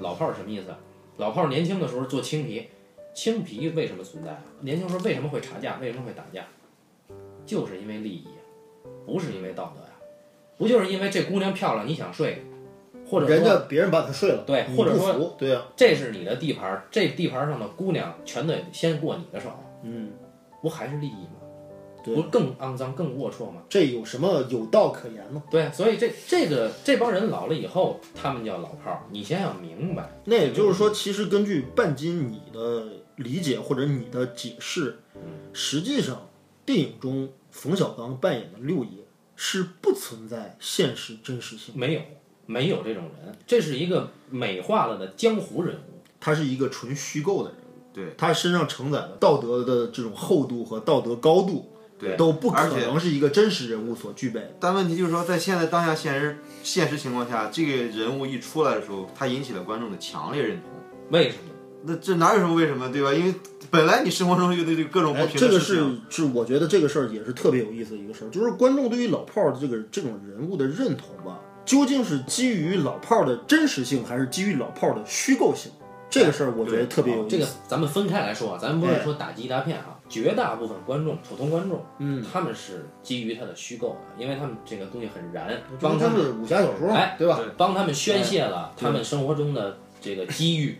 老炮儿什么意思啊？老炮儿年轻的时候做青皮，青皮为什么存在啊？年轻时候为什么会查价？为什么会打架？就是因为利益啊，不是因为道德呀、不就是因为这姑娘漂亮你想睡，或者说人家别人把她睡了，对或者说服，对啊，这是你的地盘儿，这地盘儿上的姑娘全得先过你的手，嗯，不还是利益吗？对不更肮脏、更龌龊吗？这有什么有道可言吗？对，所以这这个这帮人老了以后，他们叫老炮儿。你先要明白，那也就是说，其实根据半斤你的理解或者你的解释，实际上电影中冯小刚扮演的六爷是不存在现实真实性，没有没有这种人，这是一个美化了的江湖人物。他是一个纯虚构的人物，对，他身上承载的道德的这种厚度和道德高度，对都不可能是一个真实人物所具备的。但问题就是说，在现在当下现实现实情况下，这个人物一出来的时候，他引起了观众的强烈认同。为什么？那这哪有什么为什么，对吧？因为本来你生活中就对这个各种不哎，平这个事，是是，我觉得这个事儿也是特别有意思的一个事儿，就是观众对于老炮儿的这个这种人物的认同吧，究竟是基于老炮儿的真实性，还是基于老炮儿的虚构性？这个事儿我觉得特别有意思。这个咱们分开来说啊，咱们不是说打击一大片啊，绝大部分观众、普通观众，嗯，他们是基于他的虚构的，因为他们这个东西很燃，帮帮他们武侠小说，哎对吧？帮他们宣泄了他们生活中的这个机遇，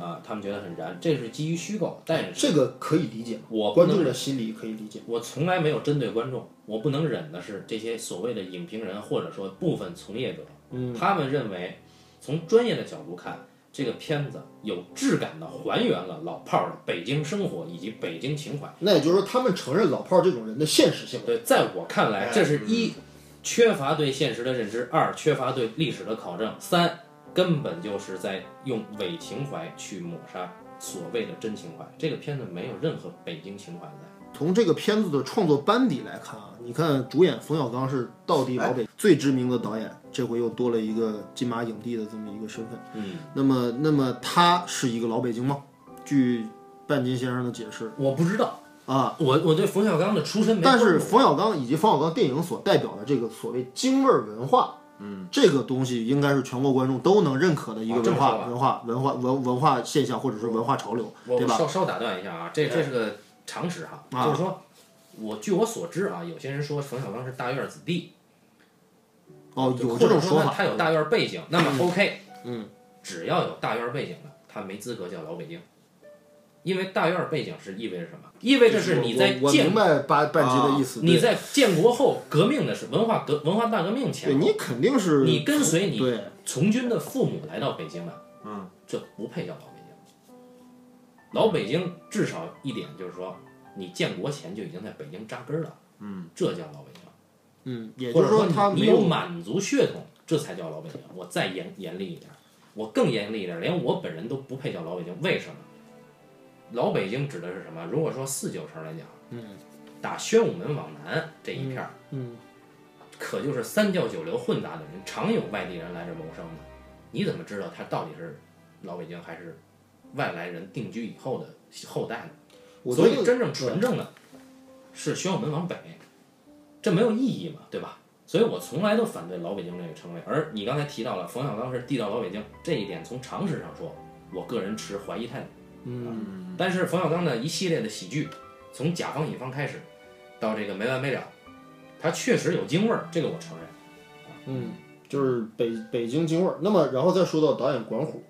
啊，他们觉得很燃，这是基于虚构，但是这个可以理解，我观众的心理可以理解。我从来没有针对观众，我不能忍的是这些所谓的影评人或者说部分从业者，嗯，他们认为从专业的角度看，这个片子有质感的还原了老炮儿的北京生活以及北京情怀。那也就是说，他们承认老炮儿这种人的现实性。对，在我看来，这是一缺乏对现实的认知，二缺乏对历史的考证，三根本就是在用伪情怀去抹杀所谓的真情怀。这个片子没有任何北京情怀在。从这个片子的创作班底来看啊，你看主演冯小刚是道地老北最知名的导演，这回又多了一个金马影帝的这么一个身份。嗯，那么，那么他是一个老北京吗？据半斤先生的解释。我不知道，啊，我我对冯小刚的出身没但是冯小刚以及冯小刚电影所代表的这个所谓京味儿文化，嗯，这个东西应该是全国观众都能认可的一个文化、文化、文化、文文化现象，或者是文化潮流，对吧？稍稍打断一下啊，这这是个常识哈，啊。就是说，我据我所知啊，有些人说冯小刚是大院子弟，哦，有或者说呢这种说法，他有大院背景，那么 OK，嗯，只要有大院背景的，他没资格叫老北京，因为大院背景是意味着什么？意味着是你在建明白半半斤的意思，你在建国后革命的是文化革文化大革命前，对你肯定是你跟随你对从军的父母来到北京的，嗯，这不配叫老北京。老北京至少一点就是说，你建国前就已经在北京扎根了，嗯，这叫老北京。嗯，也就是说他你你有没有满族血统，这才叫老北京。我再严严厉一点，我更严厉一点，连我本人都不配叫老北京。为什么？老北京指的是什么？如果说四九城来讲，嗯，打宣武门往南这一片儿，嗯可就是三教九流混杂的人，常有外地人来这谋生的。你怎么知道他到底是老北京还是外来人定居以后的后代呢？所以真正纯正的是宣武门往北，这没有意义嘛，对吧？所以我从来都反对老北京这个称谓。而你刚才提到了冯小刚是地道老北京这一点，从常识上说，我个人持怀疑态度。嗯但是冯小刚的一系列的喜剧，从甲方乙方开始，到这个没完没了，他确实有京味儿，这个我承认。嗯，就是北北京京味儿。那么然后再说到导演管虎，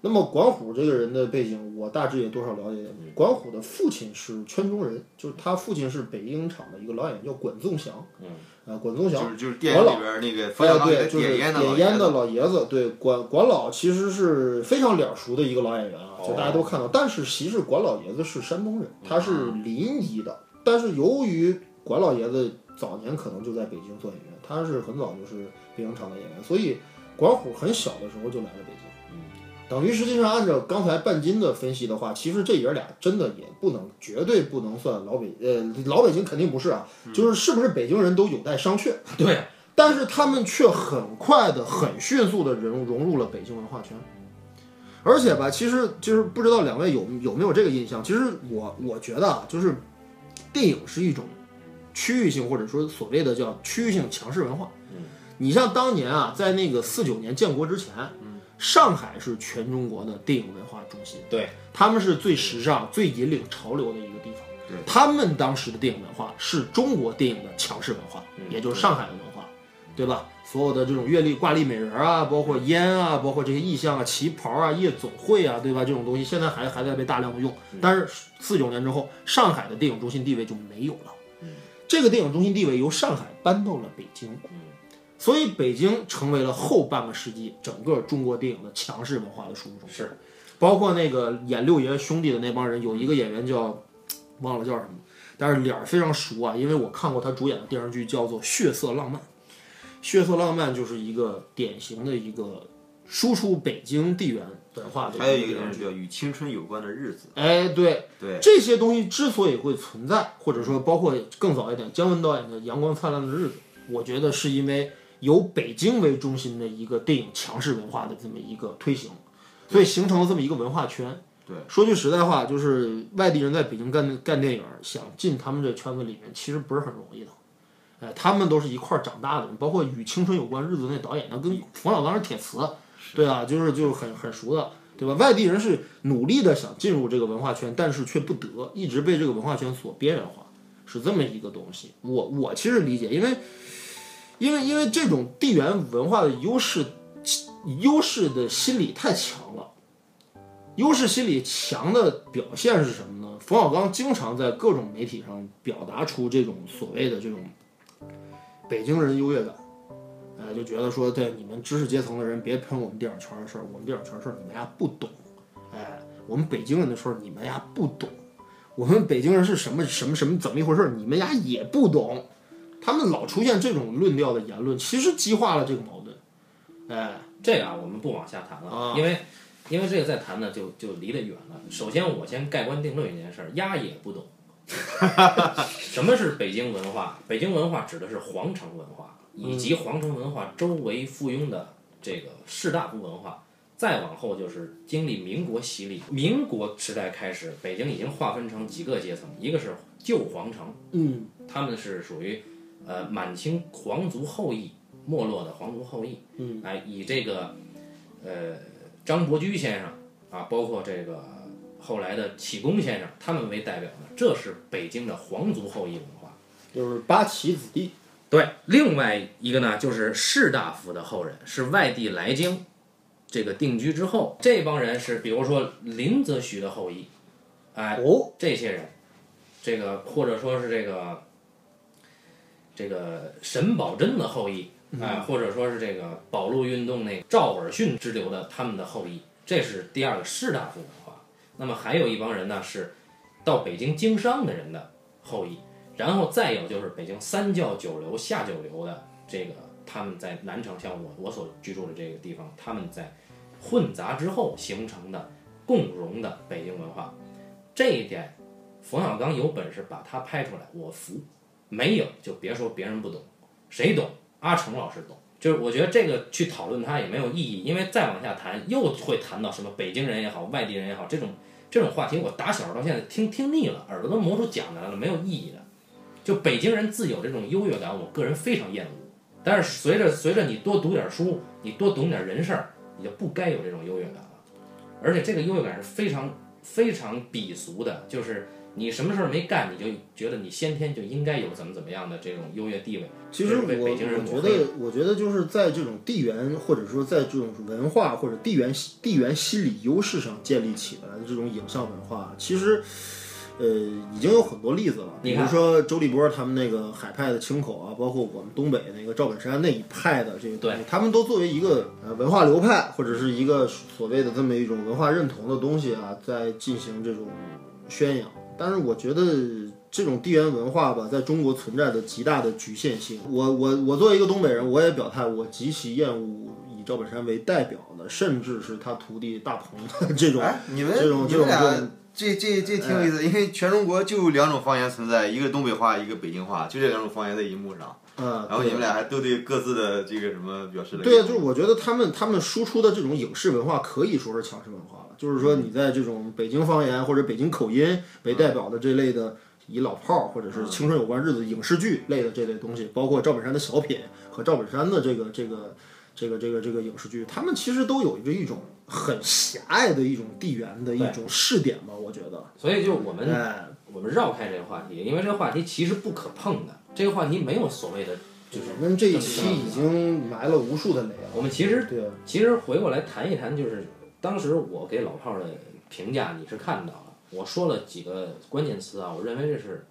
那么管虎这个人的背景，我大致也多少了解。管虎的父亲是圈中人，就是他父亲是北影厂的一个老演员，叫管仲祥。嗯，啊，管仲祥就是就是电影里边那个对，就是点烟的老爷子，对，管管老其实是非常脸熟的一个老演员啊，就大家都看到。但是其实管老爷子是山东人，他是临沂的，但是由于管老爷子早年可能就在北京做演员，他是很早就是北影厂的演员，所以管虎很小的时候就来了北京。等于实际上按照刚才半斤的分析的话，其实这爷俩真的也不能，绝对不能算老北，呃，老北京肯定不是啊，就是是不是北京人都有待商榷。对，但是他们却很快的、很迅速的融融入了北京文化圈，而且吧，其实就是不知道两位有有没有这个印象？其实我我觉得啊，就是电影是一种区域性或者说所谓的叫区域性强势文化。你像当年啊，在那个四九年建国之前，上海是全中国的电影文化中心，对，他们是最时尚、最引领潮流的一个地方。对他们当时的电影文化是中国电影的强势文化，也就是上海的文化，对吧？所有的这种阅历、挂历美人啊，包括烟啊，包括这些意象啊、旗袍啊、夜总会啊，对吧？这种东西现在还还在被大量的用。但是四九年之后，上海的电影中心地位就没有了。这个电影中心地位由上海搬到了北京，所以北京成为了后半个世纪整个中国电影的强势文化的输出中心。是，包括那个演六爷兄弟的那帮人，有一个演员叫忘了叫什么，但是脸儿非常熟啊，因为我看过他主演的电视剧叫做《血色浪漫》。《血色浪漫》就是一个典型的一个输出北京地缘文化的还有一个电视剧。人叫与青春有关的日子，哎，对，对，这些东西之所以会存在，或者说包括更早一点姜文导演的《阳光灿烂的日子》，我觉得是因为由北京为中心的一个电影强势文化的这么一个推行，所以形成了这么一个文化圈。对，说句实在话，就是外地人在北京干干电影，想进他们这圈子里面，其实不是很容易的。哎，他们都是一块儿长大的人，包括与青春有关日子那导演，那跟冯小刚是铁磁，对啊，就是就是很很熟的，对吧？外地人是努力的想进入这个文化圈，但是却不得，一直被这个文化圈所边缘化，是这么一个东西。我我其实理解，因为因为因为这种地缘文化的优势，优势的心理太强了。优势心理强的表现是什么呢？冯小刚经常在各种媒体上表达出这种所谓的这种北京人优越感，哎，就觉得说，对你们知识阶层的人别喷我们电影圈的事儿，我们电影圈的事儿你们呀不懂，哎，我们北京人的事儿你们呀不懂，我们北京人是什么什么什么怎么一回事儿，你们呀也不懂。他们老出现这种论调的言论，其实激化了这个矛盾。哎，这个啊，我们不往下谈了，啊因为因为这个再谈呢，就就离得远了。首先，我先盖棺定论一件事儿，丫也不懂。什么是北京文化？北京文化指的是皇城文化，以及皇城文化周围附庸的这个士大夫文化。再往后就是经历民国洗礼，民国时代开始，北京已经划分成几个阶层，一个是旧皇城，嗯，他们是属于呃满清皇族后裔没落的皇族后裔，嗯，哎，以这个呃张伯驹先生啊，包括这个后来的启功先生，他们为代表的，这是北京的皇族后裔文化。就是八旗子弟。对，另外一个呢，就是士大夫的后人，是外地来京这个定居之后，这帮人是比如说林则徐的后裔，哎，哦，这些人，这个或者说是这个这个沈葆桢的后裔，哎、或者说是这个保路运动那赵尔巽之流的他们的后裔，这是第二个士大夫文化。那么还有一帮人呢，是到北京经商的人的后裔，然后再有就是北京三教九流下九流的这个他们在南城，像我我所居住的这个地方，他们在混杂之后形成的共融的北京文化。这一点，冯小刚有本事把它拍出来，我服；没有就别说别人不懂，谁懂？阿成老师懂。就是我觉得这个去讨论它也没有意义，因为再往下谈又会谈到什么北京人也好，外地人也好，这种这种话题我打小到现在听听腻了，耳朵都磨出茧来了，没有意义的。就北京人自有这种优越感，我个人非常厌恶。但是随着随着你多读点书，你多懂点人事儿，你就不该有这种优越感了。而且这个优越感是非常非常鄙俗的，就是你什么事儿没干，你就觉得你先天就应该有怎么怎么样的这种优越地位。其实我我觉得，我觉得就是在这种地缘或者说在这种文化或者地缘地缘心理优势上建立起来的这种影像文化，其实。呃，已经有很多例子了，比如说周立波他们那个海派的清口啊，包括我们东北那个赵本山那一派的这个东西，他们都作为一个呃文化流派或者是一个所谓的这么一种文化认同的东西啊，在进行这种宣扬。但是我觉得这种地缘文化吧，在中国存在的极大的局限性。我我我作为一个东北人，我也表态，我极其厌恶以赵本山为代表的，甚至是他徒弟大鹏的这种哎，你们这种这种这这这挺有意思，因为全中国就两种方言存在，一个东北话，一个北京话，就这两种方言在荧幕上。嗯，然后你们俩还都对各自的这个什么表示了？对啊，就是我觉得他们他们输出的这种影视文化可以说是强势文化了，就是说你在这种北京方言或者北京口音为代表的这类的以老炮儿或者是青春有关日子影视剧类的这类东西，包括赵本山的小品和赵本山的这个这个这个这个这个影视剧，他们其实都有着一种很狭隘的一种地缘的一种试点吧，我觉得。所以就我们哎，我们绕开这个话题，因为这个话题其实不可碰的，这个话题没有所谓的就是我们这一期已经埋了无数的雷啊。我们其实其实回过来谈一谈，就是当时我给老炮儿的评价，你是看到了。我说了几个关键词啊，我认为这是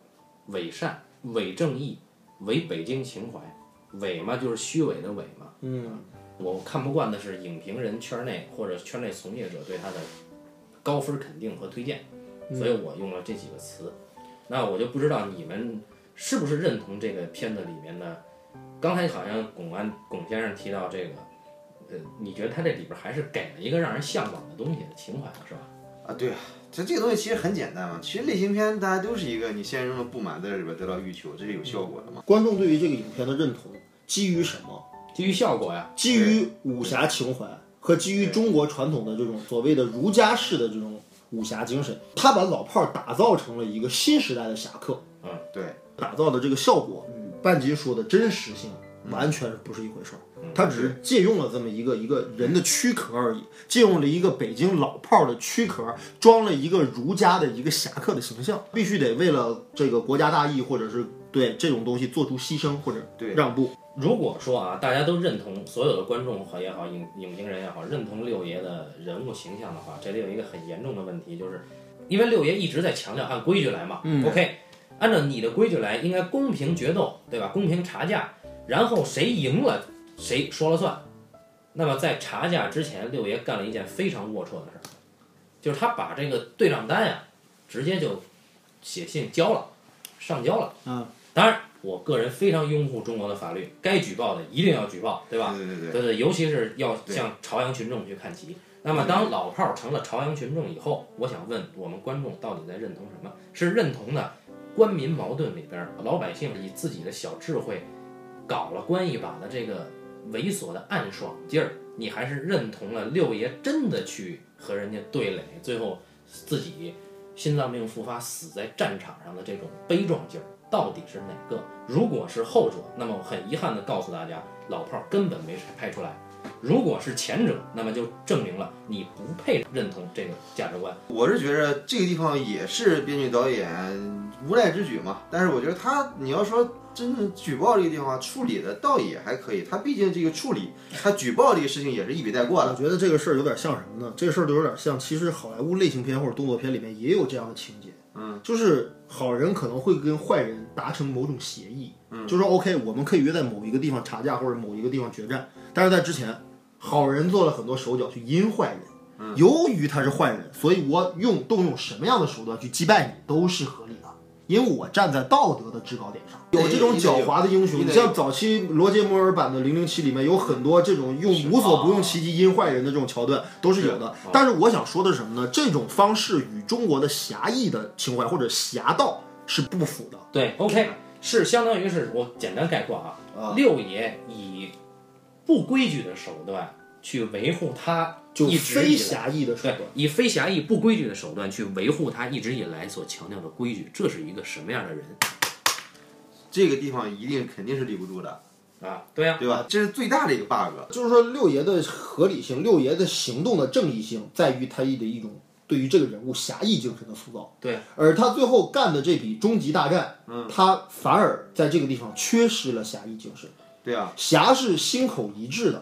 伪善、伪正义、伪北京情怀。伪嘛，就是虚伪的伪嘛。嗯，我看不惯的是影评人圈内或者圈内从业者对他的高分肯定和推荐，所以我用了这几个词。那我就不知道你们是不是认同这个片子里面的。刚才好像龚安龚先生提到这个，呃，你觉得他这里边还是给了一个让人向往的东西的情怀，是吧？啊，对啊，这这个东西其实很简单嘛。其实类型片大家都是一个你现实中的不满在这里边得到欲求，这是有效果的嘛。观众对于这个影片的认同基于什么？基于效果呀，基于武侠情怀和基于中国传统的这种所谓的儒家式的这种武侠精神，他把老炮儿打造成了一个新时代的侠客，嗯对，打造的这个效果半截说的真实性完全不是一回事儿。他只是借用了这么一个一个人的躯壳而已，借用了一个北京老炮儿的躯壳，装了一个儒家的一个侠客的形象，必须得为了这个国家大义或者是对这种东西做出牺牲或者对让步。如果说啊，大家都认同所有的观众好也好，影影评人也好，认同六爷的人物形象的话，这里有一个很严重的问题，就是因为六爷一直在强调按规矩来嘛。嗯 OK，按照你的规矩来，应该公平决斗，对吧？公平查价，然后谁赢了谁说了算。那么在查价之前，六爷干了一件非常龌龊的事儿，就是他把这个对账单呀，直接就写信交了，上交了。嗯，当然，我个人非常拥护中国的法律，该举报的一定要举报，对吧？对对对对对，尤其是要向朝阳群众去看齐。那么，当老炮儿成了朝阳群众以后，我想问我们观众到底在认同什么？是认同的官民矛盾里边老百姓以自己的小智慧搞了关一把的这个猥琐的暗爽劲儿，你还是认同了六爷真的去和人家对垒，最后自己心脏病复发死在战场上的这种悲壮劲儿，到底是哪个？如果是后者，那么我很遗憾地告诉大家，老炮儿根本没拍出来。如果是前者，那么就证明了你不配认同这个价值观。我是觉着这个地方也是编剧导演无奈之举嘛，但是我觉得他你要说真正举报这个地方处理的倒也还可以，他毕竟这个处理他举报这个事情也是一笔带过的。我觉得这个事儿有点像什么呢？这个事儿就有点像，其实好莱坞类型片或者动作片里面也有这样的情节，嗯，就是好人可能会跟坏人达成某种协议，嗯，就说 OK，我们可以约在某一个地方查价或者某一个地方决战，但是在之前，好人做了很多手脚去阴坏人。由于他是坏人，所以我用动用什么样的手段去击败你都是合理的，因为我站在道德的制高点上。有这种狡猾的英雄，你像早期罗杰摩尔版的《零零七》里面有很多这种用无所不用其极阴坏人的这种桥段都是有的。但是我想说的是什么呢？这种方式与中国的侠义的情怀或者侠道是不符的。对，OK，是相当于是我简单概括啊，啊六爷以不规矩的手段去维护他就非侠义的手段，，以非侠义、不规矩的手段去维护他一直以来所强调的规矩，这是一个什么样的人这个地方一定肯定是立不住的，啊？对呀、对吧？这是最大的一个 bug。就是说六爷的合理性，六爷的行动的正义性，在于他的一种对于这个人物侠义精神的塑造。对，而他最后干的这笔终极大战，嗯，他反而在这个地方缺失了侠义精神。对啊，侠是心口一致的，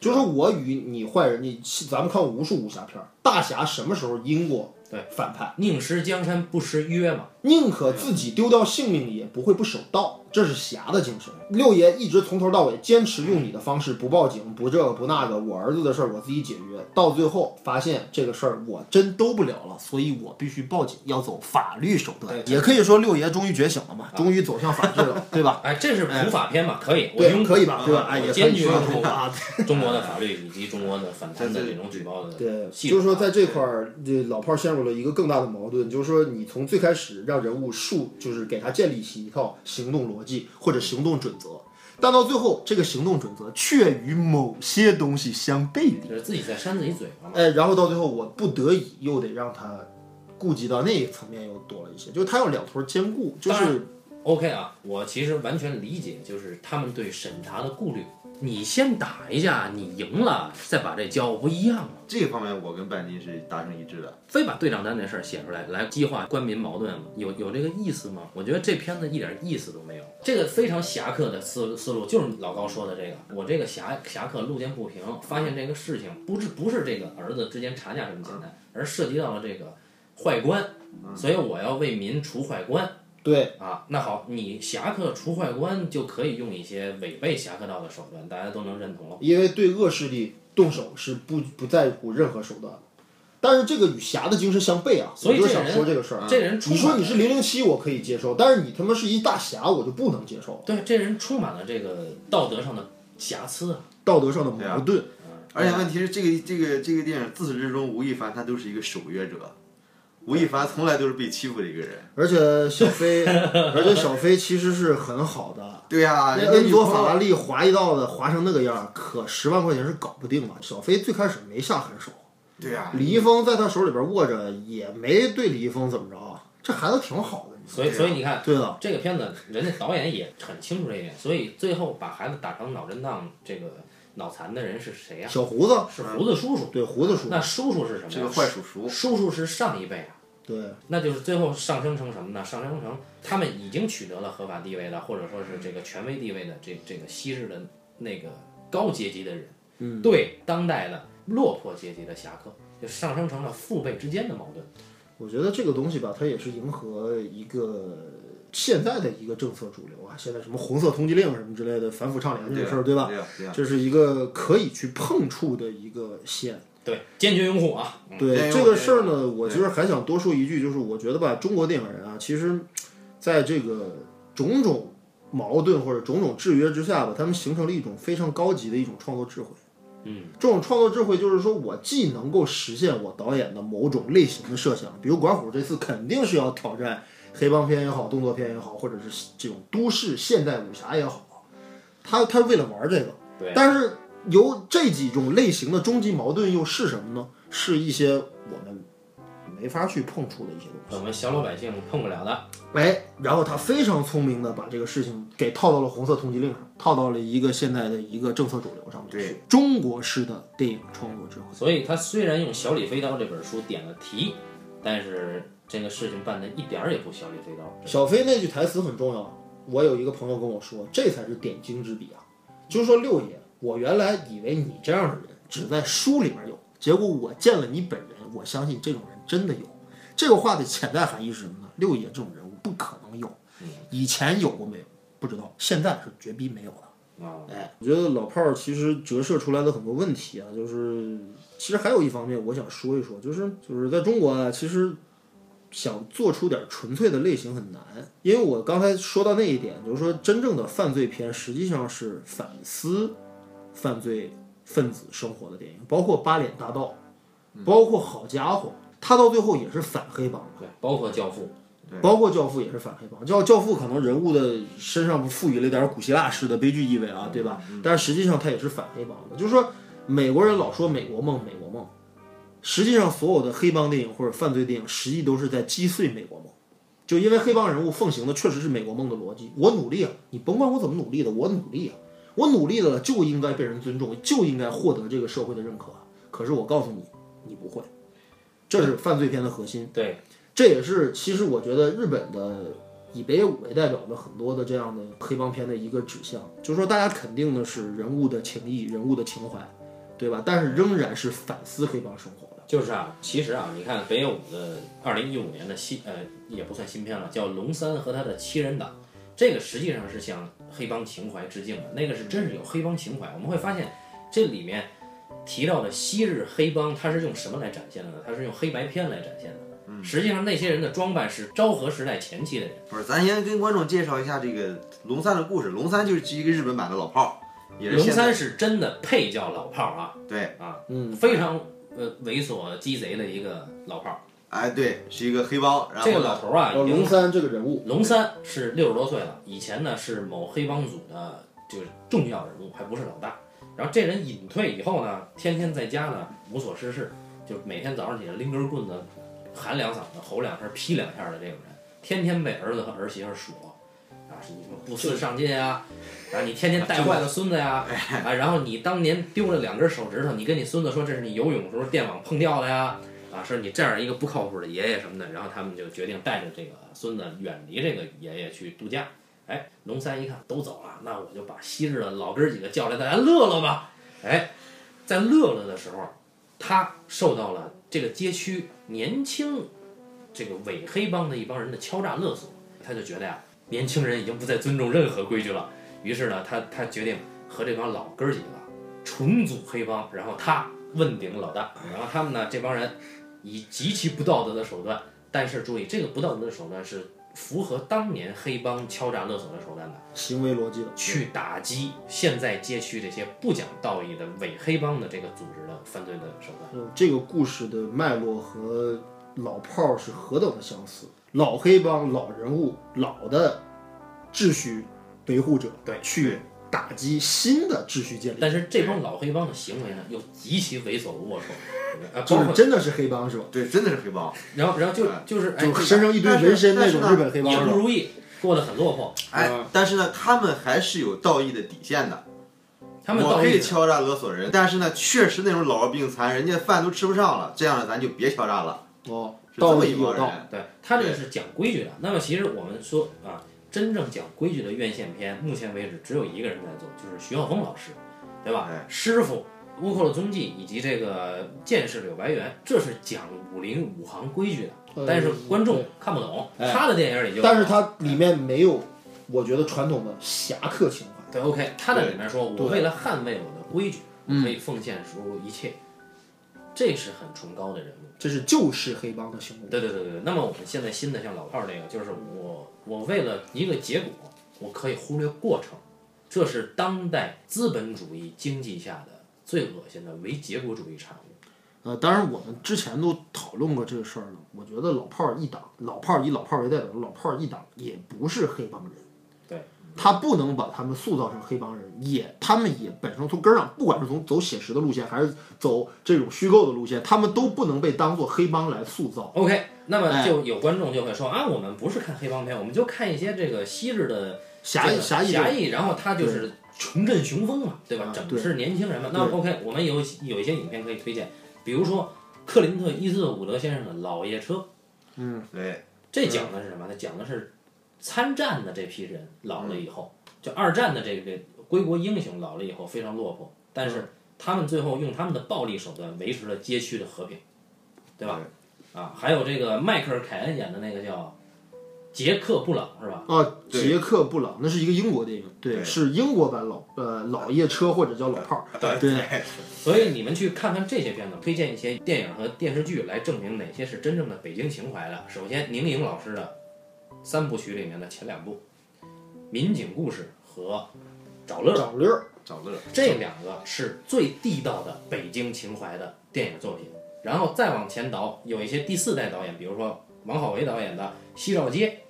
就是说我与你坏人，你咱们看过无数武侠片儿，大侠什么时候阴过对反派？宁失江山不失约嘛。宁可自己丢掉性命，也不会不守道，这是侠的精神。六爷一直从头到尾坚持用你的方式，不报警，不这个不那个，我儿子的事儿我自己解决。到最后发现这个事儿我真兜不了了，所以我必须报警，要走法律手段。也可以说六爷终于觉醒了嘛，终于走向法治了，对吧？哎，这是普法片嘛？可以，我对，拥可以吧？对吧？哎，也可坚决拥以说通护啊。中国的法律以及中国的反贪的这种举报的对。就是说在这块儿，这老炮儿陷入了一个更大的矛盾，就是说你从最开始让人物树，就是给他建立起一套行动逻辑或者行动准则，但到最后这个行动准则却与某些东西相背离，就是自己在扇自己嘴巴嘛。哎，然后到最后我不得已又得让他顾及到那一层面又多了一些，就是他要两头兼顾，就是 OK 啊，我其实完全理解，就是他们对审查的顾虑。你先打一架，你赢了再把这交，不一样吗？这方面我跟半斤是达成一致的。非把对账单这事儿写出来，来激化官民矛盾，有有这个意思吗？我觉得这片子一点意思都没有。这个非常侠客的思思路，就是老高说的这个，我这个侠侠客路见不平，发现这个事情不是不是这个儿子之间查价这么简单，而涉及到了这个坏官，所以我要为民除坏官。对啊，那好，你侠客除坏官就可以用一些违背侠客道的手段，大家都能认同了。因为对恶势力动手是不不在乎任何手段的。但是这个与侠的精神相悖啊，我就想所以这人说这个事儿。这人你说你是零零七，我可以接受，但是你他妈是一大侠，我就不能接受。对这人充满了这个道德上的瑕疵啊。道德上的矛盾，而且问题是，这个这个这个电影自始至终，吴亦凡他都是一个守约者，吴亦凡从来都是被欺负的一个人。而且小飞，而且小飞其实是很好的。对呀、那人家恩佐法拉利划一道子划成那个样儿，可十万块钱是搞不定了。小飞最开始没下狠手，对呀、李易峰在他手里边握着，也没对李易峰怎么着啊。这孩子挺好的，所以，所以你看，对了，这个片子人家导演也很清楚这一点，所以最后把孩子打成脑震荡、这个脑残的人是谁呀、小胡子，是胡子叔叔。对胡子叔，那叔叔是什么呀？是个坏叔叔。叔叔是上一辈啊，对，那就是最后上升成什么呢？上升成他们已经取得了合法地位的，或者说是这个权威地位的这这个昔日的那个高阶级的人，嗯，对当代的落魄阶级的侠客，就上升成了父辈之间的矛盾。我觉得这个东西吧，它也是迎合一个现在的一个政策主流啊。现在什么红色通缉令什么之类的，反腐倡廉这个事儿，对吧？对呀这是一个可以去碰触的一个线。对，坚决拥护啊！对对这个事儿呢，我其实还想多说一句，就是我觉得吧，中国电影人啊，其实在这个种种矛盾或者种种制约之下吧，他们形成了一种非常高级的一种创作智慧。嗯，这种创作智慧就是说我既能够实现我导演的某种类型的设想，比如管虎这次肯定是要挑战黑帮片也好，动作片也好，或者是这种都市现代武侠也好，他他为了玩这个。对但是由这几种类型的终极矛盾又是什么呢？是一些我们没法去碰触的一些东西。我们小老百姓碰不了的。哎，然后他非常聪明的把这个事情给套到了红色通缉令上，套到了一个现在的一个政策主流上面去对。中国式的电影创作智慧。所以他虽然用《小李飞刀》这本书点了题，但是这个事情办得一点儿也不小李飞刀。小飞那句台词很重要，我有一个朋友跟我说，这才是点睛之笔啊！就是说六爷，我原来以为你这样的人只在书里面有，结果我见了你本人，我相信这种人真的有。这个话的潜在含义是什么呢？六爷这种人物不可能有，以前有过没有不知道，现在是绝逼没有了。啊，哎，我觉得老炮儿其实折射出来的很多问题啊，就是其实还有一方面我想说一说，就是就是在中国啊，其实想做出点纯粹的类型很难，因为我刚才说到那一点，就是说真正的犯罪片实际上是反思犯罪分子生活的电影，包括《八脸大盗》，包括《好家伙》，他到最后也是反黑帮的。对，包括《教父》。包括教父也是反黑帮，教教父可能人物的身上赋予了点古希腊式的悲剧意味啊，对吧？但是实际上他也是反黑帮的，就是说美国人老说美国梦，美国梦，实际上所有的黑帮电影或者犯罪电影，实际都是在击碎美国梦。就因为黑帮人物奉行的确实是美国梦的逻辑，我努力啊，你甭管我怎么努力的，我努力啊，我努力了就应该被人尊重，就应该获得这个社会的认可。可是我告诉你，你不会，这是犯罪片的核心。对，这也是其实我觉得日本的以北野武为代表的很多的这样的黑帮片的一个指向，就是说大家肯定的是人物的情谊、人物的情怀，对吧？但是仍然是反思黑帮生活的。就是啊，其实啊，你看北野武的二零一五年的新呃也不算新片了，叫《龙三和他的七人党》，这个实际上是向黑帮情怀致敬的，那个是真是有黑帮情怀。我们会发现这里面提到的昔日黑帮，它是用什么来展现的呢？它是用黑白片来展现的。实际上那些人的装扮是昭和时代前期的人。不是，咱先跟观众介绍一下这个龙三的故事。龙三就是一个日本版的老炮儿，也是龙三是真的配叫老炮儿啊对，啊，嗯，非常呃猥琐鸡贼的一个老炮儿。哎对，是一个黑帮。然后这个老头儿啊，龙三这个人物，龙三是六十多岁了，以前呢是某黑帮组的就是重要人物，还不是老大。然后这人隐退以后呢，天天在家呢无所事事，就每天早上起来拎根棍子，喊两嗓子，吼两声，劈两下的这种人，天天被儿子和儿媳妇数啊，是你说不思上进啊，啊你天天带坏了孙子呀，啊然后你当年丢了两根手指头，你跟你孙子说这是你游泳时候电网碰掉的呀。啊，说你这样一个不靠谱的爷爷什么的，然后他们就决定带着这个孙子远离这个爷爷去度假。哎，龙三一看都走了，那我就把昔日的老哥儿几个叫来，大家乐乐吧。哎，在乐乐的时候，他受到了这个街区年轻这个伪黑帮的一帮人的敲诈勒索，他就觉得呀，年轻人已经不再尊重任何规矩了。于是呢，他他决定和这帮老哥儿几个重组黑帮，然后他问鼎老大。然后他们呢，这帮人以极其不道德的手段，但是注意，这个不道德的手段是符合当年黑帮敲诈勒索的手段的。行为逻辑的，去打击现在街区这些不讲道义的伪黑帮的这个组织的犯罪的手段。嗯这个故事的脉络和老炮儿是何等的相似。老黑帮、老人物、老的秩序维护者，对去打击新的秩序建立，但是这帮老黑帮的行为呢，又极其猥琐龌龊，啊，就是真的是黑帮是吧？对，真的是黑帮。然后然后就哎就是哎就身上一堆纹身那种日本黑帮也？不如意，过得很落魄。哎嗯，但是呢，他们还是有道义的底线的。我他们我可以敲诈勒索人，但是呢，确实那种老弱病残，人家饭都吃不上了，这样的咱就别敲诈了。哦，是这么一道义有道帮人。对他这个是讲规矩的。那么其实我们说啊，真正讲规矩的院线片，目前为止只有一个人在做，就是徐浩峰老师，对吧？哎师傅。倭寇的踪迹以及这个剑士柳白猿，这是讲武林武行规矩的，呃但是观众看不懂。哎他的电影里就，但是他里面没有，我觉得传统的侠客情怀。对 OK，他在里面说，我为了捍卫我的规矩，可以奉献出一切，这是很崇高的人物。这是旧式黑帮的行为。对对对对，那么我们现在新的像老炮儿这个，就是我我为了一个结果，我可以忽略过程，这是当代资本主义经济下的最恶心的唯结果主义产物。呃，当然我们之前都讨论过这个事儿了。我觉得老炮儿一党，老炮儿以老炮儿为代表的老炮儿一党也不是黑帮人。对，他不能把他们塑造成黑帮人，也他们也本身从根儿上，不管是从走写实的路线，还是走这种虚构的路线，他们都不能被当做黑帮来塑造。OK，那么哎就有观众就会说、啊，我们不是看黑帮片，我们就看一些这个昔日的侠义侠义侠义，然后他就是重振雄风嘛，对吧？啊整是年轻人嘛。那 OK，我们有有一些影片可以推荐，比如说克林特·伊斯特伍德先生的《老爷车》，嗯对，这讲的是什么？它讲的是参战的这批人老了以后，就二战的这个归国英雄老了以后非常落魄，但是他们最后用他们的暴力手段维持了街区的和平，对吧？啊，还有这个迈克尔·凯恩演的那个叫杰克·布朗是吧？啊，杰克布朗那是一个英国电影，对，对是英国版老呃老爷车或者叫老炮儿。对对所以你们去看看这些片子，推荐一些电影和电视剧来证明哪些是真正的北京情怀的。首先，宁颖老师的三部曲里面的前两部《民警故事》和《找乐》，找乐儿，找乐。这两个是最地道的北京情怀的电影作品。然后再往前倒，有一些第四代导演，比如说王好维导演的《西照街》，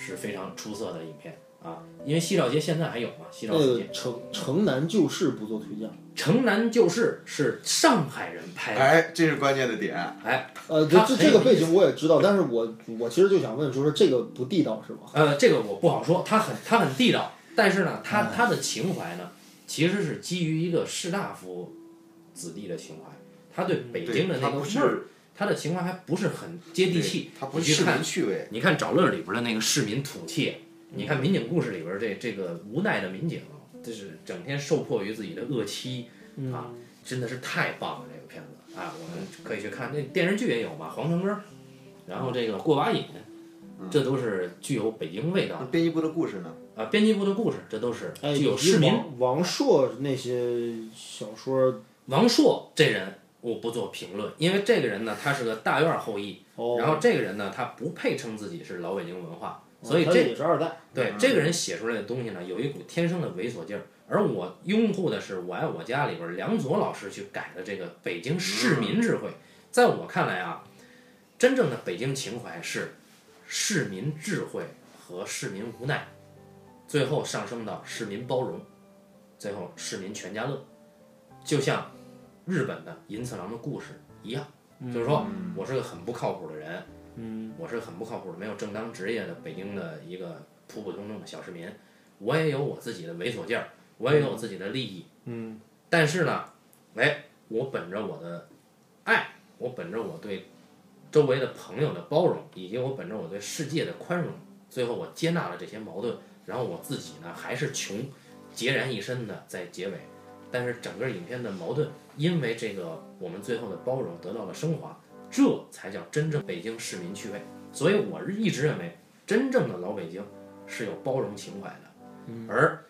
是非常出色的影片啊。因为西照街现在还有嘛，西照那街个城城南旧事不做推荐。城南旧事》是上海人拍的，哎，这是关键的点。哎，呃，这这个背景我也知道，但是我我其实就想问，说是这个不地道是吗？呃，这个我不好说，他很他很地道，但是呢，哎他他的情怀呢，其实是基于一个士大夫子弟的情怀，他对北京的那个味儿，是他的情怀还不是很接地气。他不是市你去看民趣味。你看《找乐》里边的那个市民土气，你看《民警故事》里边这这个无奈的民警，就是整天受迫于自己的恶妻啊，真的是太棒了这个片子啊！我们可以去看，那电视剧也有嘛，《黄城根》，然后这个《过把瘾》，这都是具有北京味道那编辑部的故事呢？啊。编辑部的故事，这都是哎，具有市民。王王朔那些小说王朔这人我不做评论，因为这个人呢，他是个大院后裔，哦，然后这个人呢，他不配称自己是老北京文化，所以这也是二代。对这个人写出来的东西呢，有一股天生的猥琐劲儿。而我拥护的是《我爱我家》里边梁左老师去改的这个北京市民智慧。在我看来啊，真正的北京情怀是市民智慧和市民无奈，最后上升到市民包容，最后市民全家乐。就像日本的银次郎的故事一样，就是说我是个很不靠谱的人，嗯，我是很不靠谱的、没有正当职业的北京的一个普普通通的小市民，我也有我自己的猥琐劲儿，我也有我自己的利益，嗯，但是呢，哎，我本着我的爱，我本着我对周围的朋友的包容，以及我本着我对世界的宽容，最后我接纳了这些矛盾，然后我自己呢还是穷，孑然一身的在结尾，但是整个影片的矛盾，因为这个我们最后的包容得到了升华，这才叫真正北京市民趣味。所以我一直认为，真正的老北京是有包容情怀的，而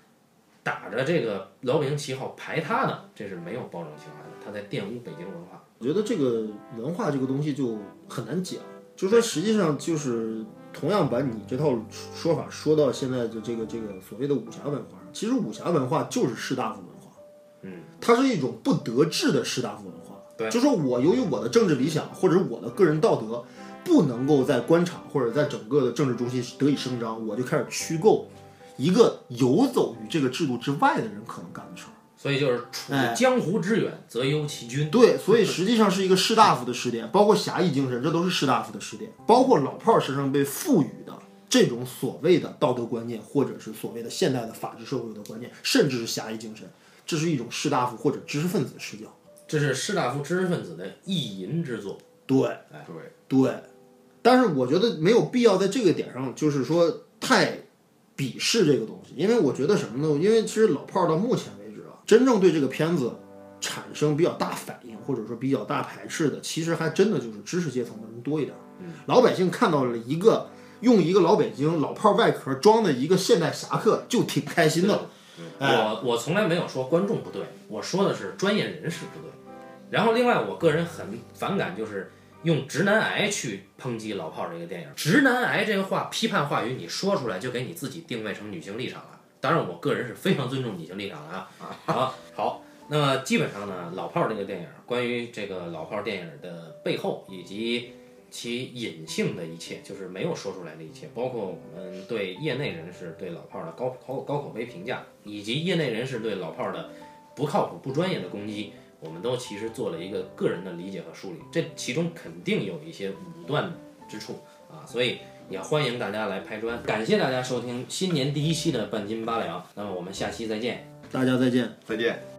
打着这个老北京旗号排他的，这是没有包容情怀的，他在玷污北京文化。我觉得这个文化这个东西就很难讲，就是说实际上就是同样把你这套说法说到现在的这个这个所谓的武侠文化上，其实武侠文化就是士大夫文化，嗯，它是一种不得志的士大夫文化。对就说我由于我的政治理想或者我的个人道德，不能够在官场或者在整个的政治中心得以伸张，我就开始虚构一个游走于这个制度之外的人可能干的事儿。所以就是处哎江湖之远，则忧其君。对，所以实际上是一个士大夫的试点，包括侠义精神，这都是士大夫的试点，包括老炮儿身上被赋予的这种所谓的道德观念，或者是所谓的现代的法治社会的观念，甚至是侠义精神，这是一种士大夫或者知识分子的视角。这是士大夫知识分子的意淫之作。对对，对，但是我觉得没有必要在这个点上，就是说太鄙视这个东西，因为我觉得什么呢？因为其实老炮儿到目前为止啊，真正对这个片子产生比较大反应，或者说比较大排斥的，其实还真的就是知识阶层的人多一点儿。老百姓看到了一个用一个老北京老炮儿外壳装的一个现代侠客，就挺开心的我我从来没有说观众不对，我说的是专业人士不对。然后另外，我个人很反感就是用直男癌去抨击老炮儿这个电影。直男癌这个话批判话语你说出来，就给你自己定位成女性立场了。当然，我个人是非常尊重女性立场的啊。啊，好，那么基本上呢，老炮儿这个电影，关于这个老炮儿电影的背后以及其隐性的一切，就是没有说出来的一切，包括我们对业内人士对老炮儿的高高高口碑评价，以及业内人士对老炮儿的不靠谱、不专业的攻击，我们都其实做了一个个人的理解和梳理，这其中肯定有一些武断之处啊，所以也欢迎大家来拍砖。感谢大家收听新年第一期的半斤八两，那么我们下期再见。大家再见。再见。